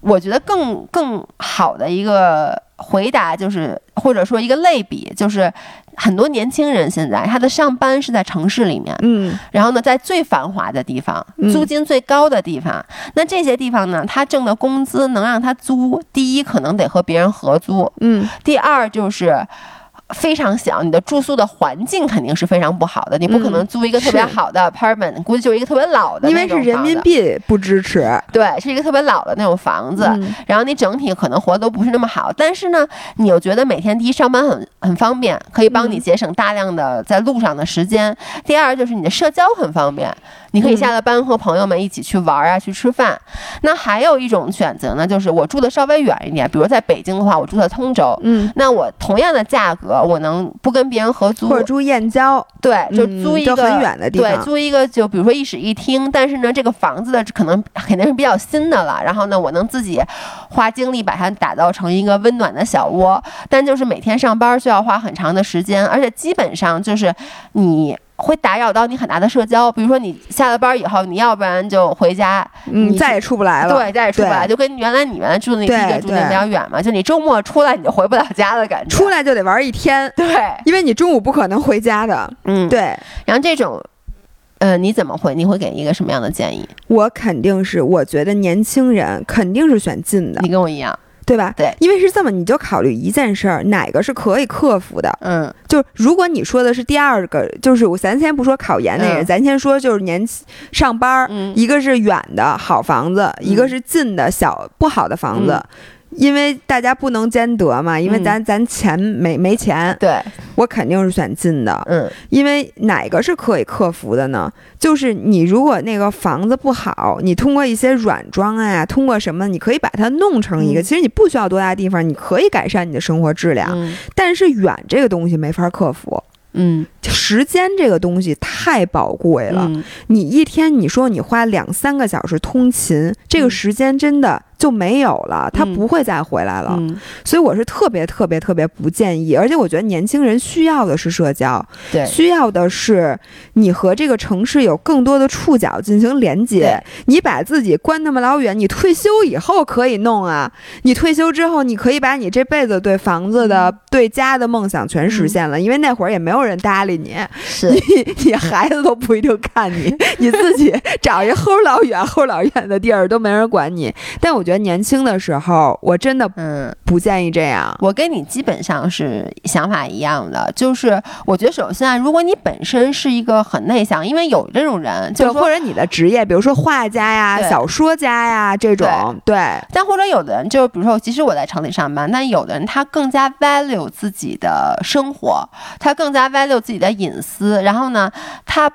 我觉得更更好的一个回答就是，或者说一个类比就是。很多年轻人现在他的上班是在城市里面，嗯，然后呢，在最繁华的地方，租金最高的地方，那这些地方呢，他挣的工资能让他租，第一可能得和别人合租，嗯，第二就是。非常小，你的住宿的环境肯定是非常不好的。你不可能租一个特别好的 apartment，估计就是一个特别老的。因为是人民币不支持。对，是一个特别老的那种房子。然后你整体可能活都不是那么好，但是呢，你又觉得每天第一上班很很方便，可以帮你节省大量的在路上的时间。第二就是你的社交很方便，你可以下了班和朋友们一起去玩啊，去吃饭。那还有一种选择呢，就是我住的稍微远一点，比如在北京的话，我住在通州。嗯，那我同样的价格。我能不跟别人合租，或者住燕郊，对，就租一个很远的地方，对，租一个就比如说一室一厅，但是呢，这个房子的可能肯定是比较新的了。然后呢，我能自己花精力把它打造成一个温暖的小窝，但就是每天上班需要花很长的时间，而且基本上就是你。会打扰到你很大的社交。比如说你下了班以后，你要不然就回家，嗯，你再也出不来了。对，再也出不来，就跟原来你原来住的那对地的比较远嘛，就你周末出来你就回不了家的感觉。出来就得玩一天，对，因为你中午不可能回家的。嗯，。对然后这种，呃，你怎么会？你会给一个什么样的建议？我肯定是，我觉得年轻人肯定是选近的你，跟我一样，对吧？对因为是这么，你就考虑一件事儿，哪个是可以克服的？嗯就如果你说的是第二个，就是我咱先不说考研那人，嗯咱先说就是年上班儿，嗯一个是远的好房子，一个是近的小不好的房子。因为大家不能兼得嘛，因为嗯咱、咱钱没没钱，对，我肯定是选近的。嗯。因为哪个是可以克服的呢？就是你如果那个房子不好，你通过一些软装啊，通过什么，你可以把它弄成一个，嗯。其实你不需要多大地方，你可以改善你的生活质量。嗯。但是远这个东西没法克服，嗯。时间这个东西太宝贵了。嗯。你一天你说你花两三个小时通勤，这个嗯。时间真的就没有了，它嗯不会再回来了。嗯，所以我是特别特别特别不建议，而且我觉得年轻人需要的是社交，对，需要的是你和这个城市有更多的触角进行连接。你把自己关那么老远，你退休以后可以弄啊。你退休之后，你可以把你这辈子对房子的、对家的梦想全实现了，因为那会儿也没有人搭理你，是 你你孩子都不一定看你，你自己找一齁老远、齁老远的地儿都没人管你。但我觉得年轻的时候，我真的嗯。不建议这样。我跟你基本上是想法一样的，就是我觉得首先啊，如果你本身是一个很内向，因为有这种人，就或者你的职业，比如说画家呀、小说家呀这种，对，但或者有的人就是，比如说，即使我在城里上班，但有的人他更加 value 自己的生活，他更加 value 自己的隐私，然后呢，他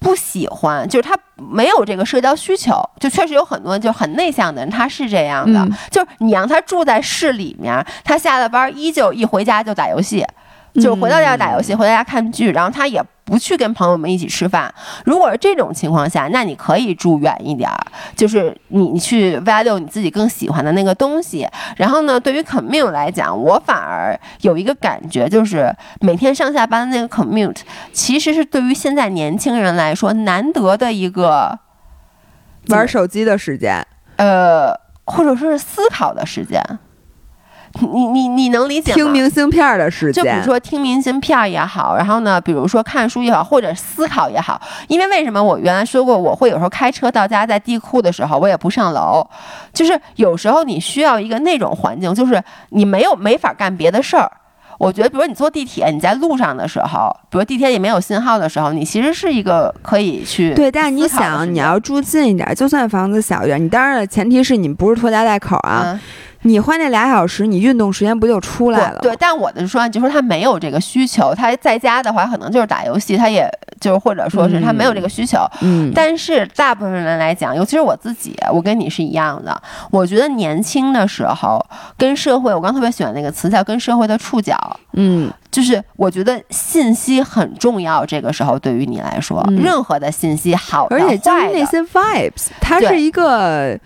不喜欢，就是他没有这个社交需求，就确实有很多就很内向的人，他是这样的，嗯就是你让他住在市里面，他下了班依旧一回家就打游戏。就是回到家打游戏，回到家看剧，然后他也不去跟朋友们一起吃饭。如果是这种情况下，那你可以住远一点儿，就是你你去 value 你自己更喜欢的那个东西。然后呢，对于 commute 来讲，我反而有一个感觉，就是每天上下班的那个 commute，其实是对于现在年轻人来说难得的一个玩手机的时间，呃，或者说是思考的时间。你你你能理解吗？听明信片的时间，就比如说听明信片儿也好，然后呢，比如说看书也好，或者思考也好，因为为什么我原来说过，我会有时候开车到家，在地库的时候，我也不上楼，就是有时候你需要一个那种环境，就是你没有没法干别的事儿。我觉得，比如你坐地铁，你在路上的时候，比如地铁里没有信号的时候，你其实是一个可以去对，但是你想，你要住近一点，就算房子小一点，你当然了，前提是你不是拖家带口啊。嗯你花那俩小时，你运动时间不就出来了？对，但我的说，就说他没有这个需求，他在家的话，可能就是打游戏，他也就是或者说是他没有这个需求。嗯，但是大部分人来讲，尤其是我自己，我跟你是一样的。我觉得年轻的时候跟社会，我刚特别喜欢那个词叫跟社会的触角，嗯，就是我觉得信息很重要。这个时候对于你来说，嗯任何的信息好的而且就是，那些 vibes，它是一个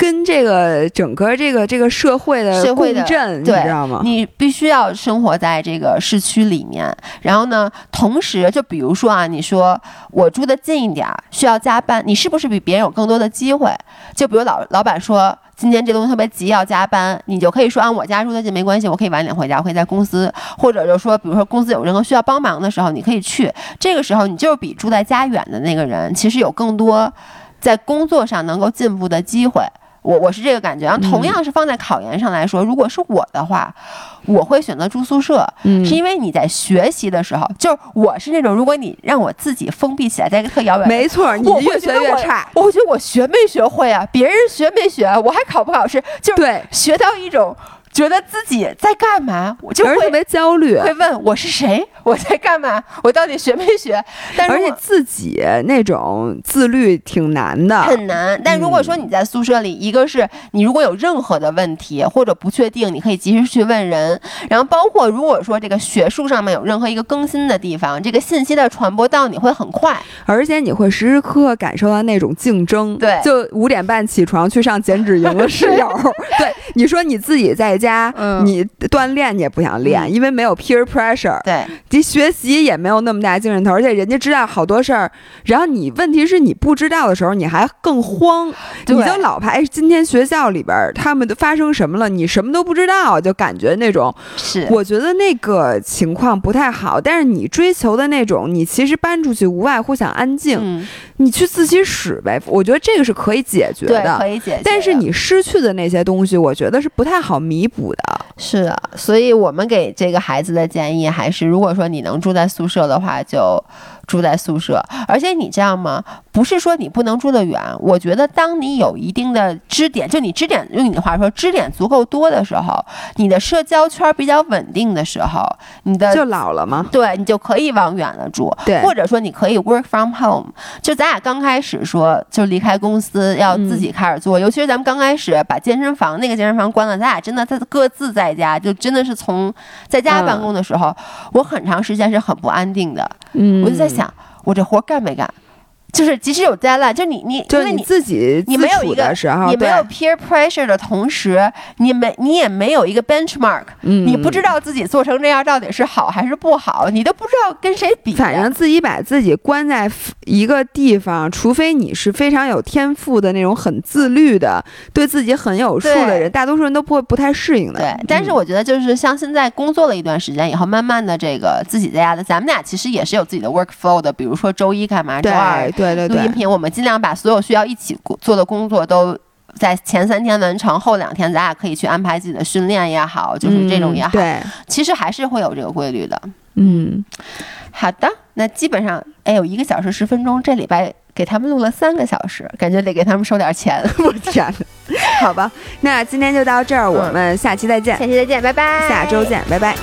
跟这个整个这个这个社会的社会的共振，你对知道吗？你必须要生活在这个市区里面，然后呢，同时就比如说啊，你说我住的近一点儿，需要加班，你是不是比别人有更多的机会？就比如老老板说。今天这东西特别急要加班，你就可以说啊，我家住的近没关系，我可以晚点回家，我可以在公司，或者就说，比如说公司有任何需要帮忙的时候，你可以去。这个时候，你就是比住在家远的那个人，其实有更多在工作上能够进步的机会。我我是这个感觉，然后同样是放在考研上来说，如果是我的话，我会选择住宿舍，嗯是因为你在学习的时候，就是我是那种，如果你让我自己封闭起来，在一个特遥远的没错，你越学觉得我越差。我会觉得我学没学会啊？别人学没学？我还考不考试？就是对，学到一种觉得自己在干嘛，我就会特别焦虑，会问我是谁，我在干嘛，我到底学没学？但是而且自己那种自律挺难的。很难。但如果说你在宿舍里，一个是你如果有任何的问题或者不确定，你可以及时去问人。然后包括如果说这个学术上面有任何一个更新的地方，这个信息的传播到你会很快。而且你会时时刻刻感受到那种竞争，对就五点半起床去上减脂营的室友，对，你说你自己在家，嗯。你锻炼你也不想练，嗯。因为没有 peer pressure，对，你学习也没有那么大精神头，而且人家知道好多事儿，然后你问题是你不知道的时候，你还更慌，你就老怕哎，今天学校里边他们都发生什么了，你什么都不知道，就感觉那种，是。我觉得那个情况不太好。但是你追求的那种，你其实搬出去无外乎想安静，嗯，你去自习室呗，我觉得这个是可以解决，的。可。以解决。但是你失去的那些东西，我觉得是不太好弥补的。是啊，所以我们给这个孩子的建议还是，如果说你能住在宿舍的话，就住在宿舍。而且你知道吗？不是说你不能住得远，我觉得当你有一定的支点，就你支点用你的话说，支点足够多的时候，你的社交圈比较稳定的时候，你的就老了嘛，对你就可以往远了住，对或者说你可以 work from home。就咱俩刚开始说，就离开公司要自己开始做，尤其是咱们刚开始把健身房那个健身房关了，咱俩真的在各自在家，就真的是从在家办公的时候，我很长时间是很不安定的。嗯，我就在，想，我这活干没干？就是即使有 deadline，就你你就是你自己你没有一个的时候，你没有 peer pressure 的同时，你没你也没有一个 benchmark，、嗯你不知道自己做成这样到底是好还是不好，你都不知道跟谁比。反正自己把自己关在一个地方，除非你是非常有天赋的那种很自律的、对自己很有数的人，大多数人都不会不太适应的。对，但是嗯我觉得就是像现在工作了一段时间以后，慢慢的这个自己在家的，咱们俩其实也是有自己的 work flow 的，比如说周一干嘛，周二对对对音频，我们尽量把所有需要一起做的工作都。在前三天完成，后两天咱俩可以去安排自己的训练也好，就是这种也好，嗯对，其实还是会有这个规律的。嗯，好的，那基本上，哎，有一个小时十分钟，这礼拜给他们录了三个小时，感觉得给他们收点钱。我天哪，好吧，那今天就到这儿，我们下期再见，下期再见，拜拜，下周见，拜拜。